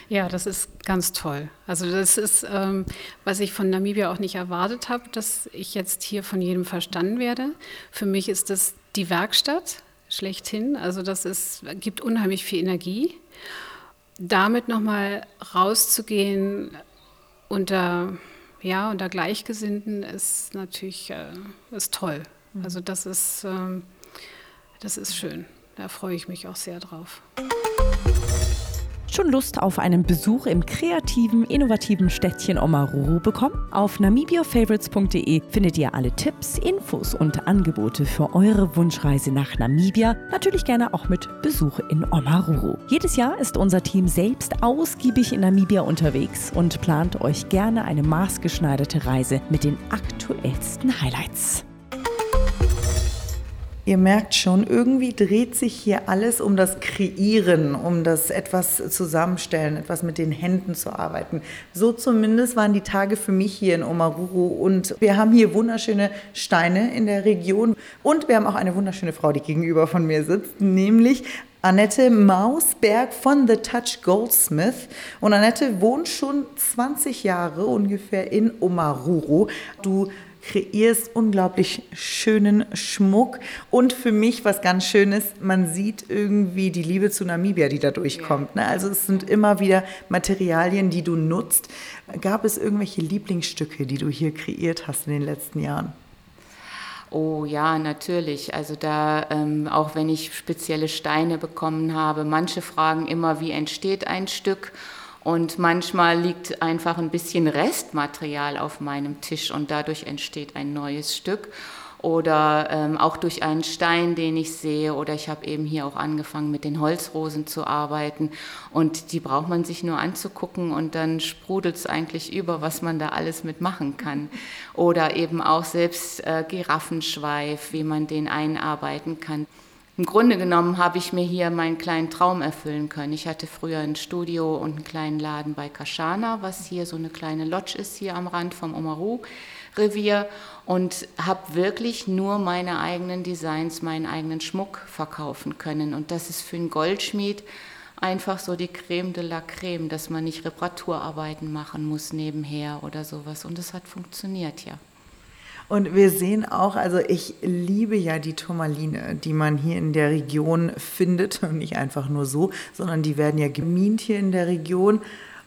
Ja, das ist ganz toll. Also das ist, ähm, was ich von Namibia auch nicht erwartet habe, dass ich jetzt hier von jedem verstanden werde. Für mich ist das die Werkstatt schlechthin. Also das ist, gibt unheimlich viel Energie damit nochmal rauszugehen, unter, ja, unter Gleichgesinnten ist natürlich äh, ist toll. Mhm. Also das ist, äh, das ist schön. Da freue ich mich auch sehr drauf. Schon Lust auf einen Besuch im kreativen, innovativen Städtchen Omaruru bekommen? Auf namibiafavorites.de findet ihr alle Tipps, Infos und Angebote für eure Wunschreise nach Namibia. Natürlich gerne auch mit Besuch in Omaruru. Jedes Jahr ist unser Team selbst ausgiebig in Namibia unterwegs und plant euch gerne eine maßgeschneiderte Reise mit den aktuellsten Highlights. Ihr merkt schon, irgendwie dreht sich hier alles um das Kreieren, um das etwas zusammenstellen, etwas mit den Händen zu arbeiten. So zumindest waren die Tage für mich hier in Omaruru. Und wir haben hier wunderschöne Steine in der Region. Und wir haben auch eine wunderschöne Frau, die gegenüber von mir sitzt, nämlich Annette Mausberg von The Touch Goldsmith. Und Annette wohnt schon 20 Jahre ungefähr in Omaruru. Du kreierst unglaublich schönen Schmuck. Und für mich, was ganz schön ist, man sieht irgendwie die Liebe zu Namibia, die da durchkommt. Ne? Also es sind immer wieder Materialien, die du nutzt. Gab es irgendwelche Lieblingsstücke, die du hier kreiert hast in den letzten Jahren? Oh ja, natürlich. Also da, ähm, auch wenn ich spezielle Steine bekommen habe, manche fragen immer, wie entsteht ein Stück? Und manchmal liegt einfach ein bisschen Restmaterial auf meinem Tisch und dadurch entsteht ein neues Stück. Oder ähm, auch durch einen Stein, den ich sehe. Oder ich habe eben hier auch angefangen, mit den Holzrosen zu arbeiten. Und die braucht man sich nur anzugucken und dann sprudelt es eigentlich über, was man da alles mitmachen kann. Oder eben auch selbst äh, Giraffenschweif, wie man den einarbeiten kann. Im Grunde genommen habe ich mir hier meinen kleinen Traum erfüllen können. Ich hatte früher ein Studio und einen kleinen Laden bei Kashana, was hier so eine kleine Lodge ist, hier am Rand vom Omaru-Revier und habe wirklich nur meine eigenen Designs, meinen eigenen Schmuck verkaufen können. Und das ist für einen Goldschmied einfach so die Creme de la Creme, dass man nicht Reparaturarbeiten machen muss nebenher oder sowas. Und es hat funktioniert, ja. Und wir sehen auch, also ich liebe ja die Turmaline, die man hier in der Region findet. Und nicht einfach nur so, sondern die werden ja gemient hier in der Region.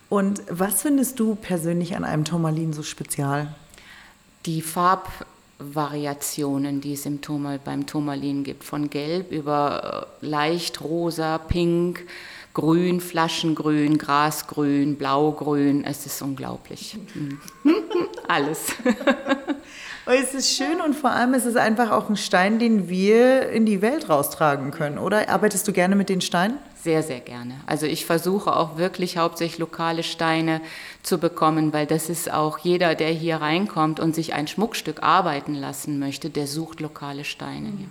Und was findest du persönlich an einem Turmalin so spezial? Die Farbvariationen, die es im Turmal, beim Turmalin gibt, von Gelb über äh, leicht rosa, pink, grün, Flaschengrün, Grasgrün, Blaugrün. Es ist unglaublich. Alles. es ist schön und vor allem ist es einfach auch ein Stein, den wir in die Welt raustragen können, oder? Arbeitest du gerne mit den Steinen? Sehr, sehr gerne. Also ich versuche auch wirklich hauptsächlich lokale Steine zu bekommen, weil das ist auch jeder, der hier reinkommt und sich ein Schmuckstück arbeiten lassen möchte, der sucht lokale Steine. Ja.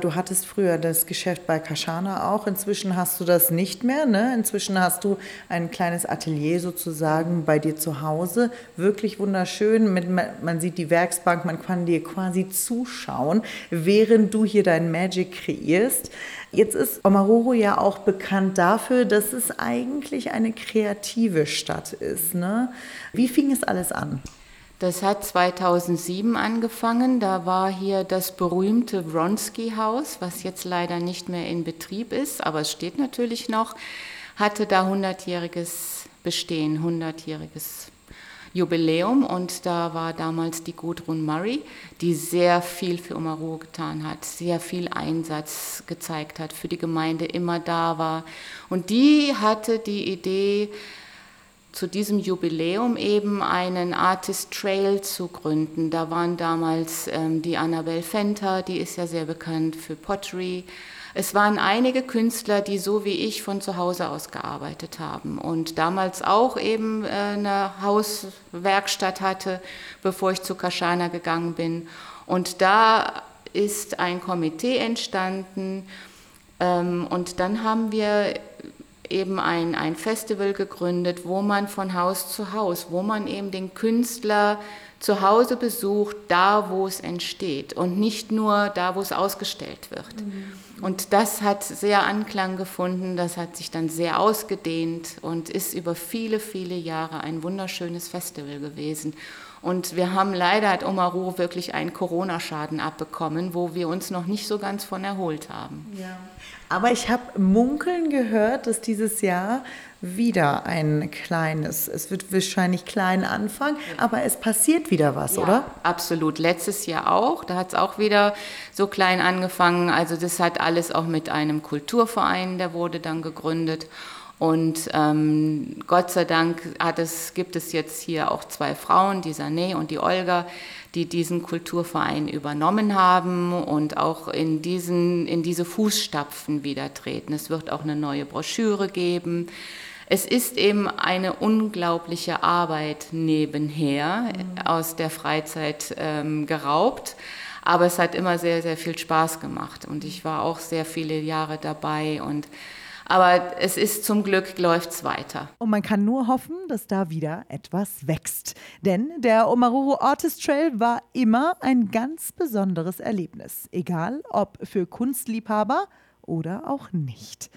Du hattest früher das Geschäft bei Kashana auch. Inzwischen hast du das nicht mehr. Ne? Inzwischen hast du ein kleines Atelier sozusagen bei dir zu Hause. Wirklich wunderschön. Mit, man sieht die Werksbank, man kann dir quasi zuschauen, während du hier dein Magic kreierst. Jetzt ist Omaruru ja auch bekannt dafür, dass es eigentlich eine kreative Stadt ist. Ne? Wie fing es alles an? Das hat 2007 angefangen. Da war hier das berühmte Wronski-Haus, was jetzt leider nicht mehr in Betrieb ist, aber es steht natürlich noch, hatte da 100-jähriges Bestehen, 100-jähriges Jubiläum und da war damals die Gudrun Murray, die sehr viel für Omaru getan hat, sehr viel Einsatz gezeigt hat, für die Gemeinde immer da war. Und die hatte die Idee, zu diesem Jubiläum eben einen Artist Trail zu gründen. Da waren damals ähm, die Annabelle Fenter, die ist ja sehr bekannt für Pottery. Es waren einige Künstler, die so wie ich von zu Hause aus gearbeitet haben und damals auch eben äh, eine Hauswerkstatt hatte, bevor ich zu Kashana gegangen bin. Und da ist ein Komitee entstanden ähm, und dann haben wir eben ein, ein Festival gegründet, wo man von Haus zu Haus, wo man eben den Künstler zu Hause besucht, da wo es entsteht und nicht nur da, wo es ausgestellt wird. Mhm. Und das hat sehr Anklang gefunden, das hat sich dann sehr ausgedehnt und ist über viele, viele Jahre ein wunderschönes Festival gewesen. Und wir haben leider hat Omaru wirklich einen Corona-Schaden abbekommen, wo wir uns noch nicht so ganz von erholt haben. Ja. Aber ich habe munkeln gehört, dass dieses Jahr wieder ein kleines, es wird wahrscheinlich klein anfangen, aber es passiert wieder was, ja, oder? Absolut. Letztes Jahr auch. Da hat es auch wieder so klein angefangen. Also das hat alles auch mit einem Kulturverein, der wurde dann gegründet. Und ähm, Gott sei Dank hat es, gibt es jetzt hier auch zwei Frauen, die Sané und die Olga, die diesen Kulturverein übernommen haben und auch in, diesen, in diese Fußstapfen wieder treten. Es wird auch eine neue Broschüre geben. Es ist eben eine unglaubliche Arbeit nebenher mhm. aus der Freizeit ähm, geraubt. Aber es hat immer sehr, sehr viel Spaß gemacht. Und ich war auch sehr viele Jahre dabei und aber es ist zum Glück, läuft es weiter. Und man kann nur hoffen, dass da wieder etwas wächst. Denn der Omaruru Artist Trail war immer ein ganz besonderes Erlebnis. Egal ob für Kunstliebhaber oder auch nicht.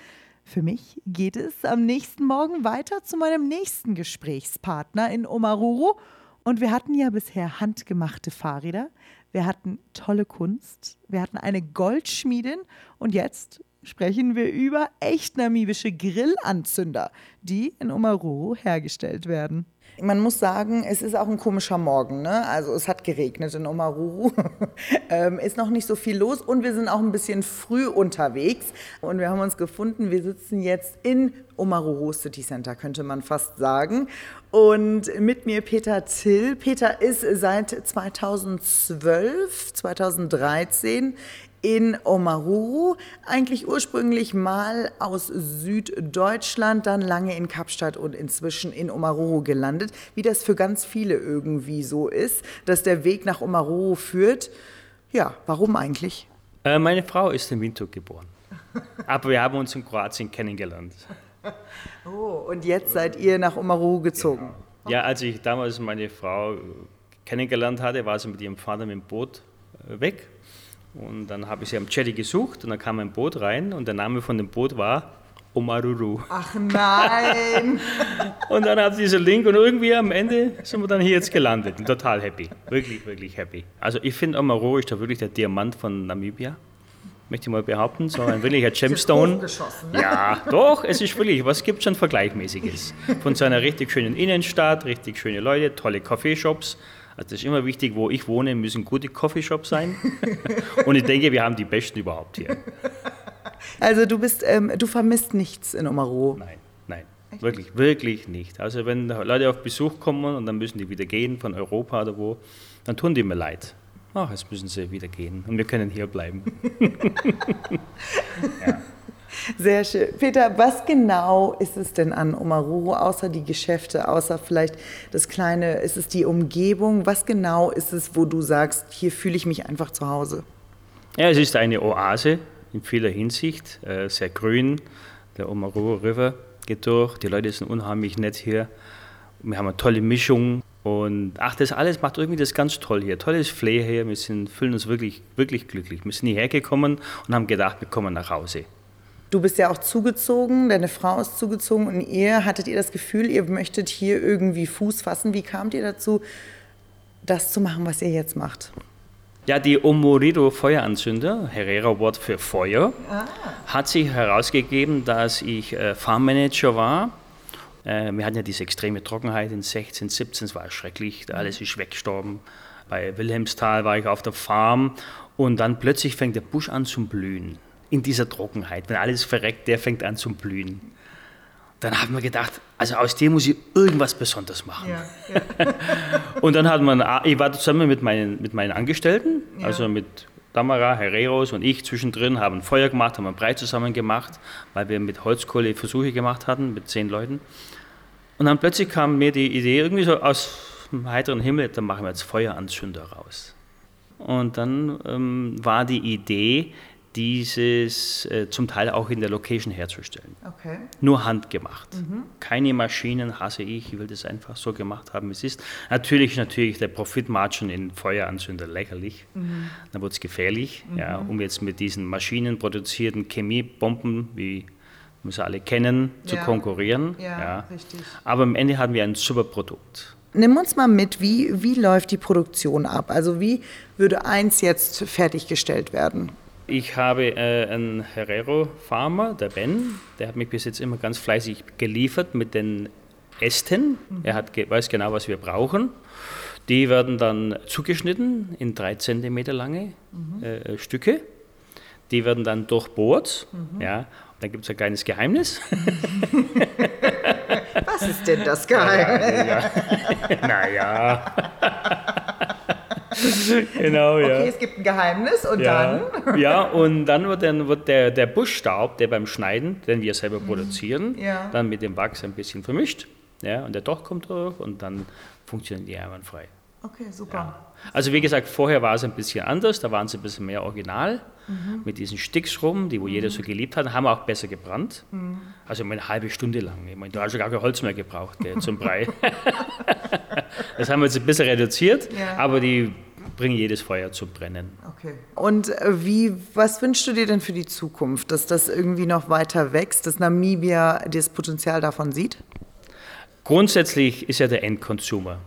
Für mich geht es am nächsten Morgen weiter zu meinem nächsten Gesprächspartner in Omaruru. Und wir hatten ja bisher handgemachte Fahrräder, wir hatten tolle Kunst, wir hatten eine Goldschmiedin und jetzt sprechen wir über echt namibische Grillanzünder, die in Omaruru hergestellt werden. Man muss sagen, es ist auch ein komischer Morgen. Ne? Also es hat geregnet in Omaruru, ähm, ist noch nicht so viel los und wir sind auch ein bisschen früh unterwegs. Und wir haben uns gefunden, wir sitzen jetzt in Omaruru City Center, könnte man fast sagen. Und mit mir Peter Till. Peter ist seit 2012, 2013 in Omaruru, eigentlich ursprünglich mal aus Süddeutschland, dann lange in Kapstadt und inzwischen in Omaruru gelandet, wie das für ganz viele irgendwie so ist, dass der Weg nach Omaruru führt. Ja, warum eigentlich? Äh, meine Frau ist in Windhoek geboren, aber wir haben uns in Kroatien kennengelernt. Oh, und jetzt seid ihr nach Omaruru gezogen? Genau. Ja, als ich damals meine Frau kennengelernt hatte, war sie mit ihrem Vater mit dem Boot äh, weg und dann habe ich sie am Jetty gesucht und dann kam ein Boot rein und der Name von dem Boot war Omaruru. Ach nein! und dann hat dieser Link und irgendwie am Ende sind wir dann hier jetzt gelandet und total happy. Wirklich, wirklich happy. Also ich finde Omaruru ist da wirklich der Diamant von Namibia. Möchte ich mal behaupten, so ein wirklicher Gemstone. Ne? Ja, doch, es ist wirklich, was gibt es schon Vergleichmäßiges? Von so einer richtig schönen Innenstadt, richtig schöne Leute, tolle Coffeeshops. Also das ist immer wichtig, wo ich wohne, müssen gute Coffeeshops sein. Und ich denke, wir haben die besten überhaupt hier. Also du bist, ähm, du vermisst nichts in Omaro? Nein, nein, Echt? wirklich, wirklich nicht. Also wenn Leute auf Besuch kommen und dann müssen die wieder gehen von Europa oder wo, dann tun die mir leid. Ach, jetzt müssen sie wieder gehen und wir können hier bleiben. ja. Sehr schön. Peter, was genau ist es denn an Omaruru, außer die Geschäfte, außer vielleicht das Kleine, ist es die Umgebung? Was genau ist es, wo du sagst, hier fühle ich mich einfach zu Hause? Ja, es ist eine Oase in vieler Hinsicht, äh, sehr grün. Der Omaruru River geht durch. Die Leute sind unheimlich nett hier. Wir haben eine tolle Mischung. Und ach, das alles macht irgendwie das ganz toll hier. Tolles Flair hier. Wir sind, fühlen uns wirklich, wirklich glücklich. Wir sind hierher gekommen und haben gedacht, wir kommen nach Hause. Du bist ja auch zugezogen, deine Frau ist zugezogen und ihr hattet ihr das Gefühl, ihr möchtet hier irgendwie Fuß fassen. Wie kamt ihr dazu, das zu machen, was ihr jetzt macht? Ja, die Omorido Feueranzünder, Herrera-Wort für Feuer, ah. hat sich herausgegeben, dass ich äh, Farmmanager war. Äh, wir hatten ja diese extreme Trockenheit in 16, 17, es war schrecklich, alles ist weggestorben. Bei Wilhelmsthal war ich auf der Farm und dann plötzlich fängt der Busch an zu blühen. In dieser Trockenheit, wenn alles verreckt, der fängt an zu blühen dann haben wir gedacht, also aus dem muss ich irgendwas Besonderes machen. Ja, ja. und dann hat man, ich war zusammen mit meinen, mit meinen Angestellten, ja. also mit Damara, Herreros und ich zwischendrin, haben ein Feuer gemacht, haben ein Brei zusammen gemacht, weil wir mit Holzkohle Versuche gemacht hatten, mit zehn Leuten. Und dann plötzlich kam mir die Idee, irgendwie so aus dem heiteren Himmel, dann machen wir jetzt Feueranzünder raus. Und dann ähm, war die Idee, dieses äh, zum Teil auch in der Location herzustellen. Okay. Nur handgemacht. Mhm. Keine Maschinen hasse ich, ich will das einfach so gemacht haben, wie es ist. Natürlich natürlich der Profitmargin in Feueranzünder lächerlich. Mhm. Dann wird es gefährlich, mhm. ja, um jetzt mit diesen maschinenproduzierten Chemiebomben, wie wir sie alle kennen, ja. zu konkurrieren. Ja, ja, richtig. Aber am Ende haben wir ein super Produkt. Nimm uns mal mit, wie, wie läuft die Produktion ab? Also wie würde eins jetzt fertiggestellt werden? Ich habe äh, einen Herrero-Farmer, der Ben, der hat mich bis jetzt immer ganz fleißig geliefert mit den Ästen. Mhm. Er hat, weiß genau, was wir brauchen. Die werden dann zugeschnitten in drei Zentimeter lange mhm. äh, Stücke. Die werden dann durchbohrt. Mhm. Ja. Dann gibt es ein kleines Geheimnis. Was ist denn das Geheimnis? Naja. naja. genau, ja. Okay, es gibt ein Geheimnis und ja. dann? ja, und dann wird, dann wird der, der Buschstaub, der beim Schneiden, den wir selber mhm. produzieren, ja. dann mit dem Wachs ein bisschen vermischt. Ja, und der Doch kommt durch und dann funktionieren die einwandfrei. Okay, super. Ja. Also wie gesagt, vorher war es ein bisschen anders, da waren sie ein bisschen mehr original, mhm. mit diesen Sticks rum, die wo jeder so geliebt hat, haben auch besser gebrannt. Mhm. Also eine halbe Stunde lang. Ich meine, da hast du gar kein Holz mehr gebraucht gell, zum Brei. das haben wir jetzt ein bisschen reduziert, ja. aber die bringen jedes Feuer zu brennen. Okay. Und äh, wie, was wünschst du dir denn für die Zukunft, dass das irgendwie noch weiter wächst, dass Namibia das Potenzial davon sieht? Grundsätzlich ist ja der Endconsumer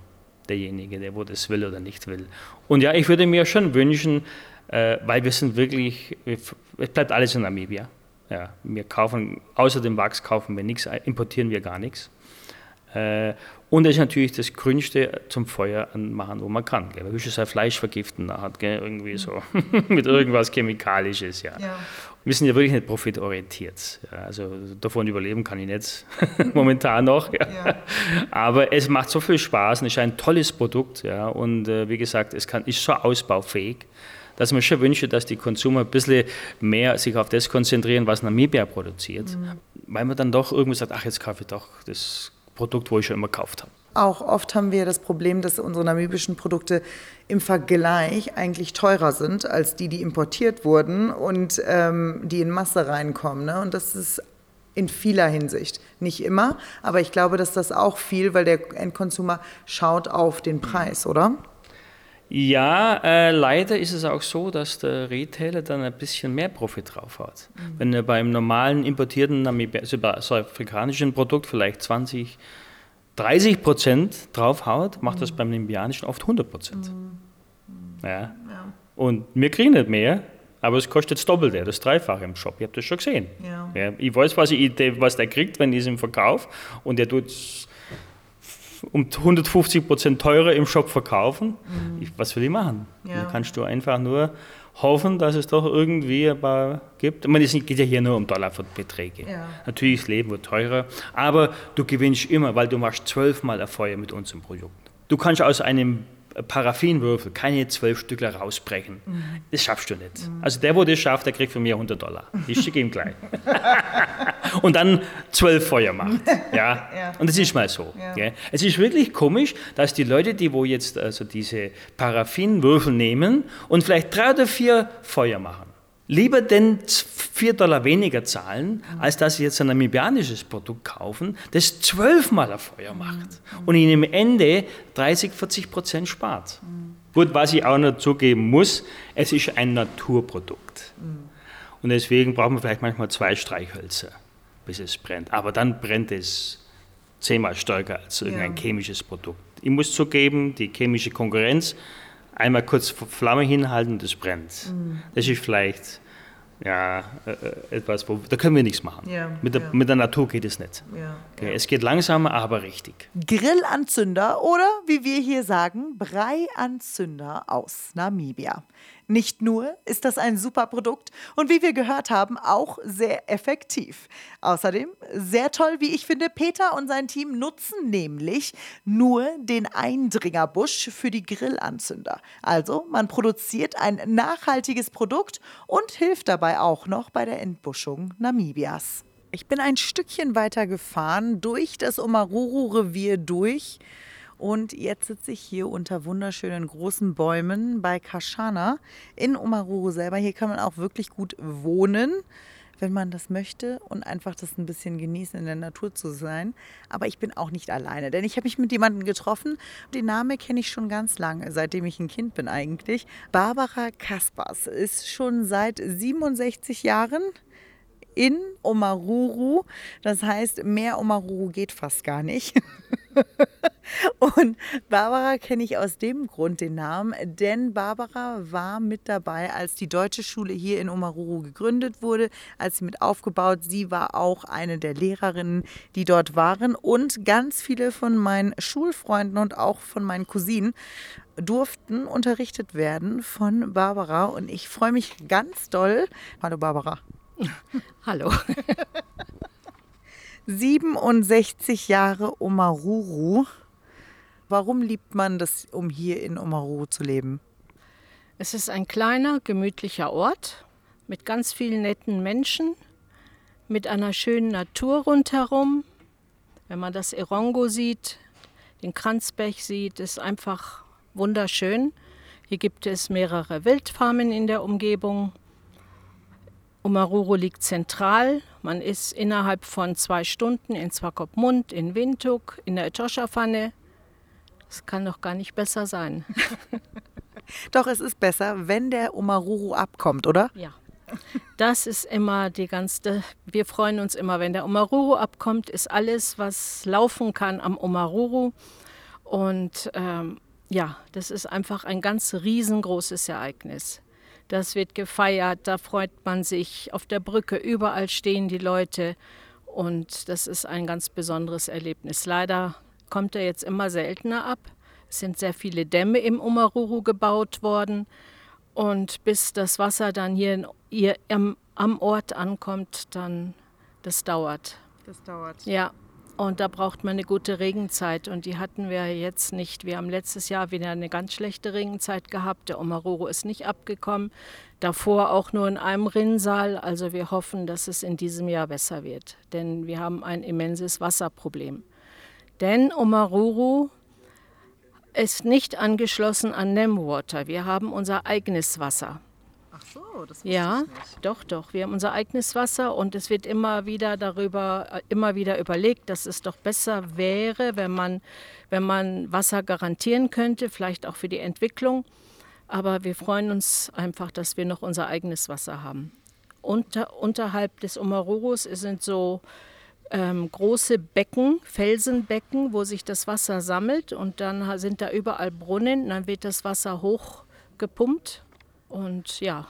derjenige, der wo das will oder nicht will. Und ja, ich würde mir schon wünschen, äh, weil wir sind wirklich, es bleibt alles in Namibia. Ja, wir kaufen, außer dem Wachs kaufen wir nichts, importieren wir gar nichts. Äh, und das ist natürlich das Grünste zum Feuer anmachen, wo man kann. Gell? Man will schon sein Fleisch vergiften hat, gell? irgendwie so mit irgendwas Chemikalisches. Ja. ja. Wir sind ja wirklich nicht profitorientiert. Ja, also davon überleben kann ich nicht momentan noch. Ja. ja. Aber es macht so viel Spaß und es ist ein tolles Produkt. Ja. Und äh, wie gesagt, es kann, ist so ausbaufähig, dass man schon wünsche, dass die Konsumer ein bisschen mehr sich auf das konzentrieren, was Namibia produziert. Mhm. Weil man dann doch irgendwie sagt, ach, jetzt kaufe ich doch das Produkt, wo ich schon immer gekauft habe. Auch oft haben wir das Problem, dass unsere namibischen Produkte im Vergleich eigentlich teurer sind als die, die importiert wurden und ähm, die in Masse reinkommen. Ne? Und das ist in vieler Hinsicht. Nicht immer, aber ich glaube, dass das auch viel, weil der Endkonsumer schaut auf den Preis, oder? Ja, äh, leider ist es auch so, dass der Retailer dann ein bisschen mehr Profit drauf hat. Mhm. Wenn er beim normalen importierten also afrikanischen Produkt vielleicht 20, 30 Prozent draufhaut, macht das beim namibianischen oft 100 Prozent. Mhm. Ja. ja. Und wir kriegen nicht mehr, aber es kostet das Doppelte, das Dreifache im Shop. Ich habe das schon gesehen. Ja. Ja, ich weiß, was, ich, was der kriegt, wenn ich es im Verkauf und der tut es um 150 Prozent teurer im Shop verkaufen. Mhm. Ich, was will ich machen? Ja. Dann kannst du einfach nur hoffen, dass es doch irgendwie ein paar gibt. Ich meine, es geht ja hier nur um Dollarbeträge. Ja. Natürlich, das Leben wird teurer, aber du gewinnst immer, weil du machst zwölfmal ein Feuer mit unserem Produkt. Du kannst aus einem Paraffinwürfel, keine zwölf Stückler rausbrechen. Mhm. Das schaffst du nicht. Mhm. Also der, wo das schafft, der kriegt von mir 100 Dollar. Ich schicke ihm gleich. und dann zwölf Feuer macht. Ja? ja? Und das ist mal so. Ja. Es ist wirklich komisch, dass die Leute, die wo jetzt also diese Paraffinwürfel nehmen und vielleicht drei oder vier Feuer machen, lieber denn 4 Dollar weniger zahlen, als dass sie jetzt ein namibianisches Produkt kaufen, das zwölfmal ein Feuer macht und ihnen am Ende 30, 40 Prozent spart. Gut, was ich auch noch zugeben muss, es ist ein Naturprodukt. Und deswegen braucht man vielleicht manchmal zwei Streichhölzer, bis es brennt. Aber dann brennt es zehnmal stärker als irgendein ja. chemisches Produkt. Ich muss zugeben, die chemische Konkurrenz einmal kurz Flamme hinhalten es brennt. Mhm. Das ist vielleicht ja, äh, äh, etwas, wo, da können wir nichts machen. Ja, mit, der, ja. mit, der, Natur geht es nicht. Ja, okay, es geht langsamer, aber richtig. Grillanzünder oder, wie wir hier sagen, Breianzünder aus Namibia. Nicht nur ist das ein super Produkt und wie wir gehört haben, auch sehr effektiv. Außerdem sehr toll, wie ich finde, Peter und sein Team nutzen nämlich nur den Eindringerbusch für die Grillanzünder. Also man produziert ein nachhaltiges Produkt und hilft dabei auch noch bei der Entbuschung Namibias. Ich bin ein Stückchen weiter gefahren durch das Omaruru-Revier durch und jetzt sitze ich hier unter wunderschönen großen Bäumen bei Kashana in Omaruru selber. Hier kann man auch wirklich gut wohnen, wenn man das möchte und einfach das ein bisschen genießen, in der Natur zu sein. Aber ich bin auch nicht alleine, denn ich habe mich mit jemandem getroffen. Den Namen kenne ich schon ganz lange, seitdem ich ein Kind bin eigentlich. Barbara Kaspers ist schon seit 67 Jahren in Omaruru. Das heißt, mehr Omaruru geht fast gar nicht. Und Barbara kenne ich aus dem Grund den Namen, denn Barbara war mit dabei, als die deutsche Schule hier in Omaruru gegründet wurde, als sie mit aufgebaut. Sie war auch eine der Lehrerinnen, die dort waren. Und ganz viele von meinen Schulfreunden und auch von meinen Cousinen durften unterrichtet werden von Barbara. Und ich freue mich ganz doll. Hallo Barbara. Hallo. 67 Jahre Omaruru. Warum liebt man das, um hier in Omaruru zu leben? Es ist ein kleiner, gemütlicher Ort mit ganz vielen netten Menschen, mit einer schönen Natur rundherum. Wenn man das Erongo sieht, den Kranzbech sieht, ist einfach wunderschön. Hier gibt es mehrere Wildfarmen in der Umgebung. Omaruru liegt zentral. Man ist innerhalb von zwei Stunden in Swakopmund, in Windhoek, in der Etosha-Pfanne. Es kann doch gar nicht besser sein. doch, es ist besser, wenn der Omaruru abkommt, oder? Ja. Das ist immer die ganze. Wir freuen uns immer, wenn der Omaruru abkommt, ist alles, was laufen kann am Omaruru. Und ähm, ja, das ist einfach ein ganz riesengroßes Ereignis. Das wird gefeiert, da freut man sich. Auf der Brücke überall stehen die Leute und das ist ein ganz besonderes Erlebnis. Leider kommt er jetzt immer seltener ab. Es sind sehr viele Dämme im Umaruru gebaut worden und bis das Wasser dann hier, hier am, am Ort ankommt, dann das dauert. Das dauert. Ja, und da braucht man eine gute Regenzeit und die hatten wir jetzt nicht. Wir haben letztes Jahr wieder eine ganz schlechte Regenzeit gehabt. Der Omaroro ist nicht abgekommen. Davor auch nur in einem Rinnsal. Also wir hoffen, dass es in diesem Jahr besser wird, denn wir haben ein immenses Wasserproblem. Denn Omaruru ist nicht angeschlossen an Nemwater. Wir haben unser eigenes Wasser. Ach so, das Ja, doch, doch. Wir haben unser eigenes Wasser und es wird immer wieder darüber, äh, immer wieder überlegt, dass es doch besser wäre, wenn man, wenn man Wasser garantieren könnte, vielleicht auch für die Entwicklung. Aber wir freuen uns einfach, dass wir noch unser eigenes Wasser haben. Unter, unterhalb des Omarurus sind so ähm, große Becken, Felsenbecken, wo sich das Wasser sammelt und dann sind da überall Brunnen. Dann wird das Wasser hochgepumpt und ja.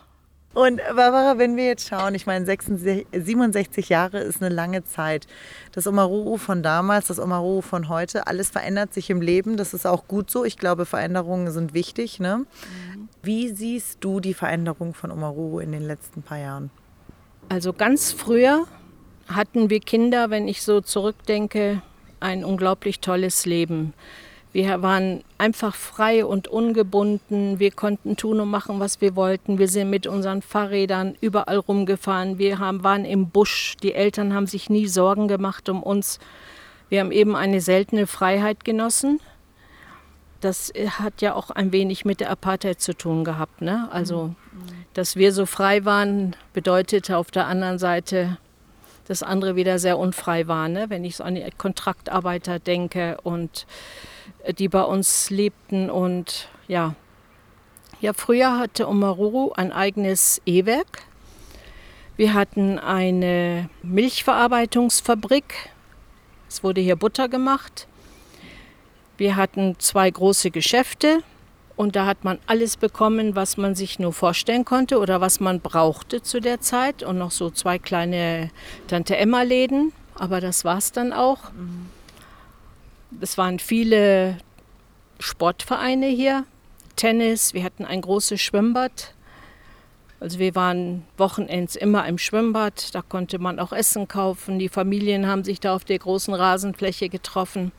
Und Barbara, wenn wir jetzt schauen, ich meine, 66, 67 Jahre ist eine lange Zeit. Das Omaruru von damals, das Omaruru von heute, alles verändert sich im Leben. Das ist auch gut so. Ich glaube, Veränderungen sind wichtig. Ne? Mhm. Wie siehst du die Veränderung von Omaruru in den letzten paar Jahren? Also ganz früher hatten wir Kinder, wenn ich so zurückdenke, ein unglaublich tolles Leben. Wir waren einfach frei und ungebunden. Wir konnten tun und machen, was wir wollten. Wir sind mit unseren Fahrrädern überall rumgefahren. Wir haben, waren im Busch. Die Eltern haben sich nie Sorgen gemacht um uns. Wir haben eben eine seltene Freiheit genossen. Das hat ja auch ein wenig mit der Apartheid zu tun gehabt. Ne? Also, dass wir so frei waren, bedeutete auf der anderen Seite, dass andere wieder sehr unfrei waren. Ne? Wenn ich so an die Kontraktarbeiter denke und die bei uns lebten. Und ja, ja früher hatte Omaruru ein eigenes E-Werk. Wir hatten eine Milchverarbeitungsfabrik. Es wurde hier Butter gemacht. Wir hatten zwei große Geschäfte und da hat man alles bekommen, was man sich nur vorstellen konnte oder was man brauchte zu der Zeit. Und noch so zwei kleine Tante-Emma-Läden, aber das war es dann auch. Mhm. Es waren viele Sportvereine hier, Tennis, wir hatten ein großes Schwimmbad. Also wir waren wochenends immer im Schwimmbad, da konnte man auch Essen kaufen. Die Familien haben sich da auf der großen Rasenfläche getroffen.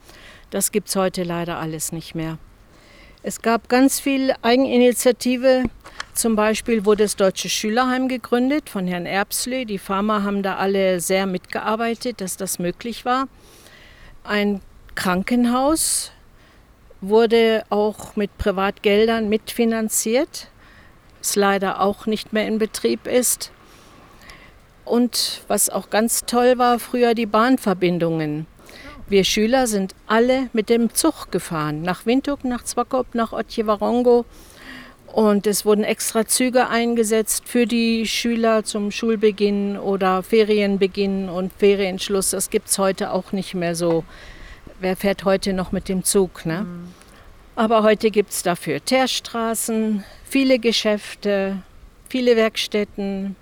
Das gibt es heute leider alles nicht mehr. Es gab ganz viel Eigeninitiative. Zum Beispiel wurde das Deutsche Schülerheim gegründet von Herrn Erbsley. Die Farmer haben da alle sehr mitgearbeitet, dass das möglich war. Ein Krankenhaus wurde auch mit Privatgeldern mitfinanziert, das leider auch nicht mehr in Betrieb ist. Und was auch ganz toll war, früher die Bahnverbindungen. Wir Schüler sind alle mit dem Zug gefahren, nach Windhoek, nach Zwakop, nach Otjewarongo. Und es wurden extra Züge eingesetzt für die Schüler zum Schulbeginn oder Ferienbeginn und Ferienschluss. Das gibt es heute auch nicht mehr so wer fährt heute noch mit dem Zug? Ne? Mhm. Aber heute gibt es dafür Teerstraßen, viele Geschäfte, viele Werkstätten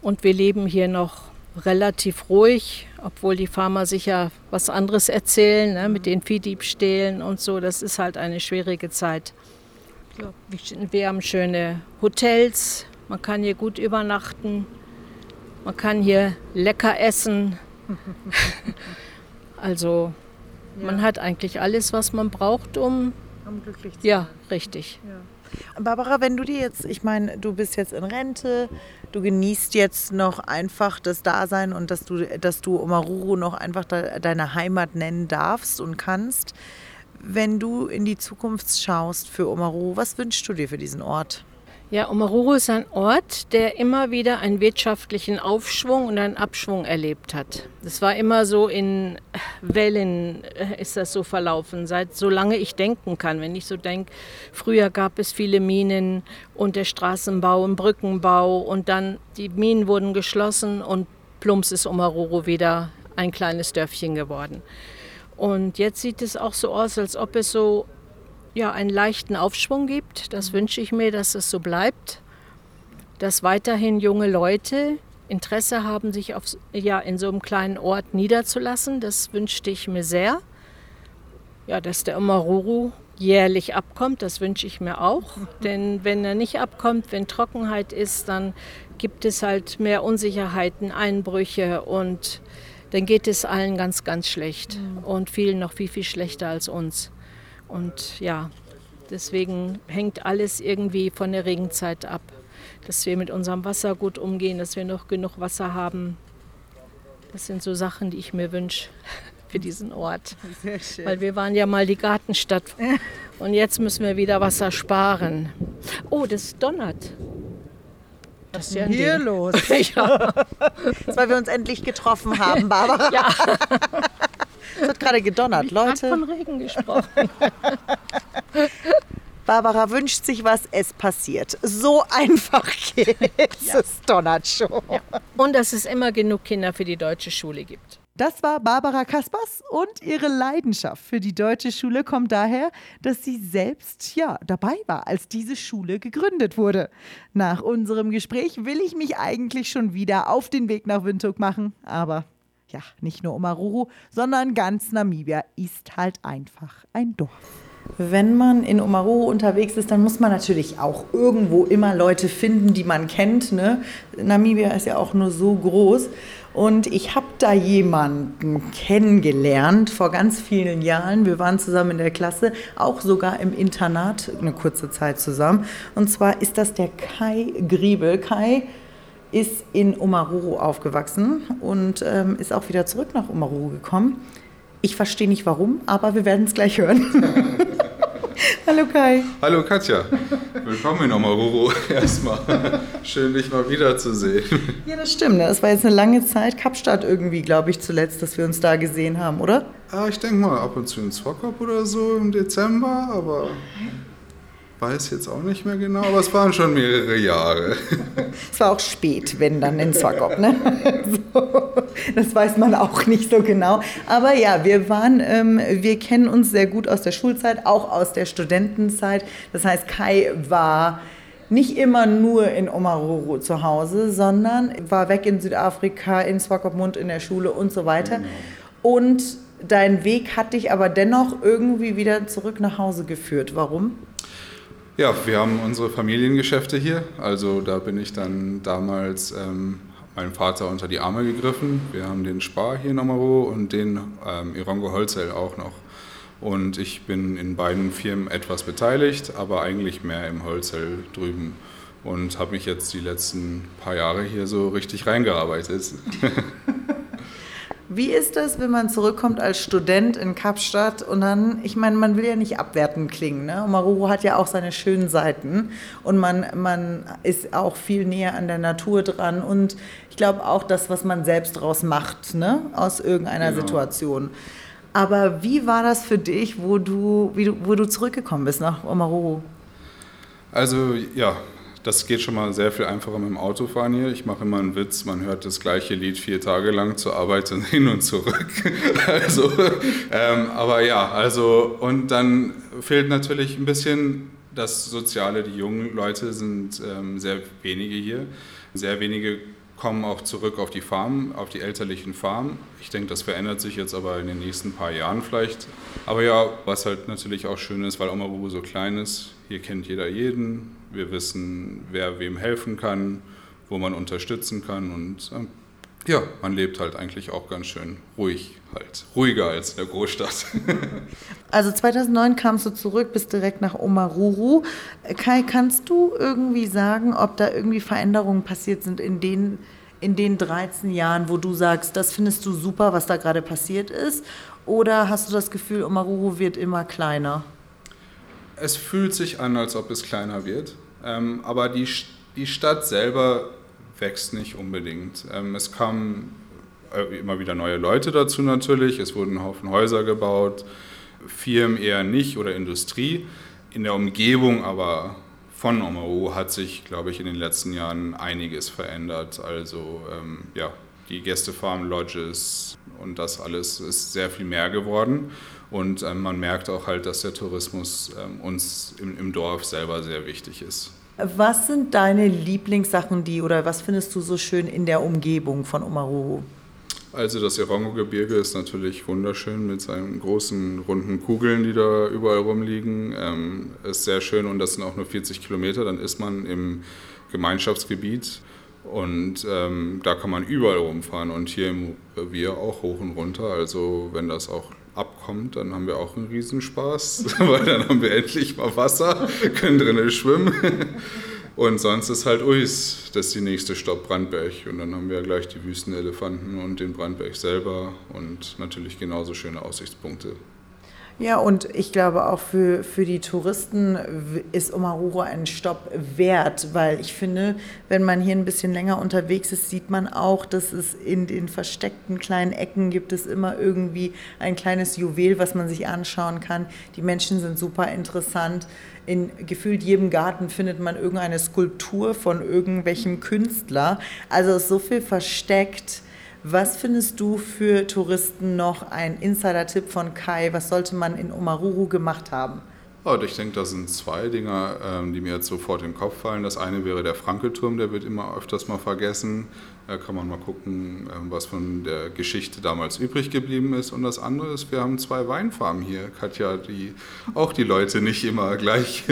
und wir leben hier noch relativ ruhig, obwohl die Farmer sicher was anderes erzählen ne, mit den Viehdiebstählen und so. Das ist halt eine schwierige Zeit. Wir haben schöne Hotels, man kann hier gut übernachten, man kann hier lecker essen. also ja. Man hat eigentlich alles, was man braucht, um, um glücklich zu sein. Ja, richtig. Ja. Barbara, wenn du dir jetzt, ich meine, du bist jetzt in Rente, du genießt jetzt noch einfach das Dasein und dass du, dass du Omaruru noch einfach de, deine Heimat nennen darfst und kannst. Wenn du in die Zukunft schaust für Omaruru, was wünschst du dir für diesen Ort? Ja, Omaruru ist ein Ort, der immer wieder einen wirtschaftlichen Aufschwung und einen Abschwung erlebt hat. Das war immer so in Wellen äh, ist das so verlaufen, seit solange ich denken kann. Wenn ich so denke, früher gab es viele Minen und der Straßenbau und Brückenbau und dann die Minen wurden geschlossen und plumps ist Omaruru wieder ein kleines Dörfchen geworden. Und jetzt sieht es auch so aus, als ob es so ja, einen leichten Aufschwung gibt. Das wünsche ich mir, dass es so bleibt. Dass weiterhin junge Leute Interesse haben, sich auf, ja, in so einem kleinen Ort niederzulassen. Das wünschte ich mir sehr. Ja, dass der Omaruru jährlich abkommt, das wünsche ich mir auch. Denn wenn er nicht abkommt, wenn Trockenheit ist, dann gibt es halt mehr Unsicherheiten, Einbrüche und dann geht es allen ganz, ganz schlecht mhm. und vielen noch viel, viel schlechter als uns. Und ja, deswegen hängt alles irgendwie von der Regenzeit ab. Dass wir mit unserem Wasser gut umgehen, dass wir noch genug Wasser haben. Das sind so Sachen, die ich mir wünsche für diesen Ort. Sehr schön. Weil wir waren ja mal die Gartenstadt und jetzt müssen wir wieder Wasser sparen. Oh, das donnert. Was ist denn hier Ding. los? ja. Weil wir uns endlich getroffen haben, Barbara. ja. Es hat gerade gedonnert, Leute. Ich von Regen gesprochen. Barbara wünscht sich was, es passiert. So einfach geht ja. es donnert schon. Ja. Und dass es immer genug Kinder für die deutsche Schule gibt. Das war Barbara Kaspers und ihre Leidenschaft für die deutsche Schule kommt daher, dass sie selbst ja dabei war, als diese Schule gegründet wurde. Nach unserem Gespräch will ich mich eigentlich schon wieder auf den Weg nach Windhoek machen, aber ja, nicht nur Omaruru, sondern ganz Namibia ist halt einfach ein Dorf. Wenn man in Omaruru unterwegs ist, dann muss man natürlich auch irgendwo immer Leute finden, die man kennt. Ne? Namibia ist ja auch nur so groß. Und ich habe da jemanden kennengelernt vor ganz vielen Jahren. Wir waren zusammen in der Klasse, auch sogar im Internat eine kurze Zeit zusammen. Und zwar ist das der Kai Griebel. Kai ist in Omaruru aufgewachsen und ähm, ist auch wieder zurück nach Omaruru gekommen. Ich verstehe nicht warum, aber wir werden es gleich hören. Hallo Kai. Hallo Katja. Willkommen in Omaruru erstmal. Schön, dich mal wiederzusehen. Ja, das stimmt. Das war jetzt eine lange Zeit. Kapstadt irgendwie, glaube ich, zuletzt, dass wir uns da gesehen haben, oder? Ah, ich denke mal ab und zu in Swakop oder so im Dezember, aber weiß jetzt auch nicht mehr genau, aber es waren schon mehrere Jahre. Es war auch spät, wenn dann in Swakop, ne? So, das weiß man auch nicht so genau. Aber ja, wir waren, ähm, wir kennen uns sehr gut aus der Schulzeit, auch aus der Studentenzeit. Das heißt, Kai war nicht immer nur in Omaruru zu Hause, sondern war weg in Südafrika, in Swakopmund in der Schule und so weiter. Genau. Und dein Weg hat dich aber dennoch irgendwie wieder zurück nach Hause geführt. Warum? Ja, wir haben unsere Familiengeschäfte hier. Also da bin ich dann damals ähm, meinem Vater unter die Arme gegriffen. Wir haben den Spar hier in Amaro und den ähm, Irongo Holzell auch noch. Und ich bin in beiden Firmen etwas beteiligt, aber eigentlich mehr im Holzell drüben. Und habe mich jetzt die letzten paar Jahre hier so richtig reingearbeitet. Wie ist das, wenn man zurückkommt als Student in Kapstadt und dann, ich meine, man will ja nicht abwertend klingen, ne? Maruru hat ja auch seine schönen Seiten und man, man ist auch viel näher an der Natur dran und ich glaube auch das, was man selbst draus macht, ne? aus irgendeiner genau. Situation. Aber wie war das für dich, wo du, wie du, wo du zurückgekommen bist nach Omaruru? Also ja, das geht schon mal sehr viel einfacher mit dem Autofahren hier. Ich mache immer einen Witz, man hört das gleiche Lied vier Tage lang zur Arbeit und hin und zurück. also, ähm, aber ja, also und dann fehlt natürlich ein bisschen das Soziale. Die jungen Leute sind ähm, sehr wenige hier. Sehr wenige kommen auch zurück auf die Farm, auf die elterlichen Farmen. Ich denke, das verändert sich jetzt aber in den nächsten paar Jahren vielleicht. Aber ja, was halt natürlich auch schön ist, weil Omarubu so klein ist, hier kennt jeder jeden. Wir wissen, wer wem helfen kann, wo man unterstützen kann und äh, ja, man lebt halt eigentlich auch ganz schön ruhig, halt ruhiger als in der Großstadt. also 2009 kamst du zurück, bist direkt nach Omaruru. Kai, kannst du irgendwie sagen, ob da irgendwie Veränderungen passiert sind in den, in den 13 Jahren, wo du sagst, das findest du super, was da gerade passiert ist? Oder hast du das Gefühl, Omaruru wird immer kleiner? Es fühlt sich an, als ob es kleiner wird. Ähm, aber die, die Stadt selber wächst nicht unbedingt. Ähm, es kamen äh, immer wieder neue Leute dazu natürlich, es wurden ein Haufen Häuser gebaut, Firmen eher nicht oder Industrie. In der Umgebung aber von Omaru hat sich, glaube ich, in den letzten Jahren einiges verändert. Also ähm, ja, die Gästefarm, Lodges und das alles ist sehr viel mehr geworden. Und ähm, man merkt auch halt, dass der Tourismus ähm, uns im, im Dorf selber sehr wichtig ist. Was sind deine Lieblingssachen, die oder was findest du so schön in der Umgebung von Omaruru? Also das Irongo-Gebirge ist natürlich wunderschön mit seinen großen runden Kugeln, die da überall rumliegen. Ähm, ist sehr schön und das sind auch nur 40 Kilometer, dann ist man im Gemeinschaftsgebiet und ähm, da kann man überall rumfahren und hier im Revier auch hoch und runter. Also wenn das auch abkommt, dann haben wir auch einen Riesenspaß, weil dann haben wir endlich mal Wasser, können drinnen schwimmen. Und sonst ist halt Uis, das ist die nächste Stopp Brandberg. Und dann haben wir gleich die Wüstenelefanten und den Brandberg selber und natürlich genauso schöne Aussichtspunkte. Ja, und ich glaube auch für, für die Touristen ist Omaruru ein Stopp wert, weil ich finde, wenn man hier ein bisschen länger unterwegs ist, sieht man auch, dass es in den versteckten kleinen Ecken gibt es immer irgendwie ein kleines Juwel, was man sich anschauen kann. Die Menschen sind super interessant. In gefühlt jedem Garten findet man irgendeine Skulptur von irgendwelchem Künstler. Also ist so viel versteckt was findest du für Touristen noch ein Insider-Tipp von Kai? Was sollte man in Omaruru gemacht haben? Oh, ich denke, da sind zwei Dinge, ähm, die mir jetzt sofort in den Kopf fallen. Das eine wäre der Frankelturm, der wird immer öfters mal vergessen. Da kann man mal gucken, ähm, was von der Geschichte damals übrig geblieben ist. Und das andere ist, wir haben zwei Weinfarmen hier, Katja, die auch die Leute nicht immer gleich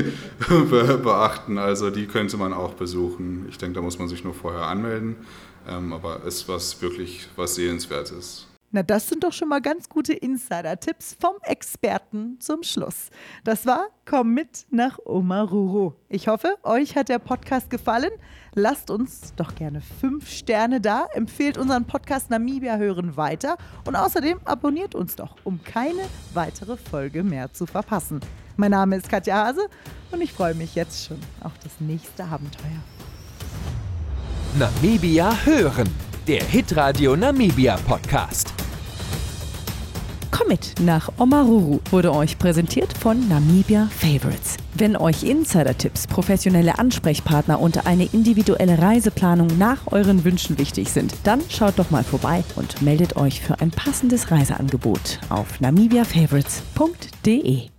beachten. Also die könnte man auch besuchen. Ich denke, da muss man sich nur vorher anmelden. Ähm, aber es ist was wirklich was Sehenswertes. Na, das sind doch schon mal ganz gute Insider-Tipps vom Experten zum Schluss. Das war Komm mit nach Omaruru. Ich hoffe, euch hat der Podcast gefallen. Lasst uns doch gerne fünf Sterne da, empfehlt unseren Podcast Namibia hören weiter und außerdem abonniert uns doch, um keine weitere Folge mehr zu verpassen. Mein Name ist Katja Hase und ich freue mich jetzt schon auf das nächste Abenteuer. Namibia hören, der Hitradio Namibia Podcast. Komm mit nach Omaruru wurde euch präsentiert von Namibia Favorites. Wenn euch Insider-Tipps, professionelle Ansprechpartner und eine individuelle Reiseplanung nach euren Wünschen wichtig sind, dann schaut doch mal vorbei und meldet euch für ein passendes Reiseangebot auf namibiafavorites.de.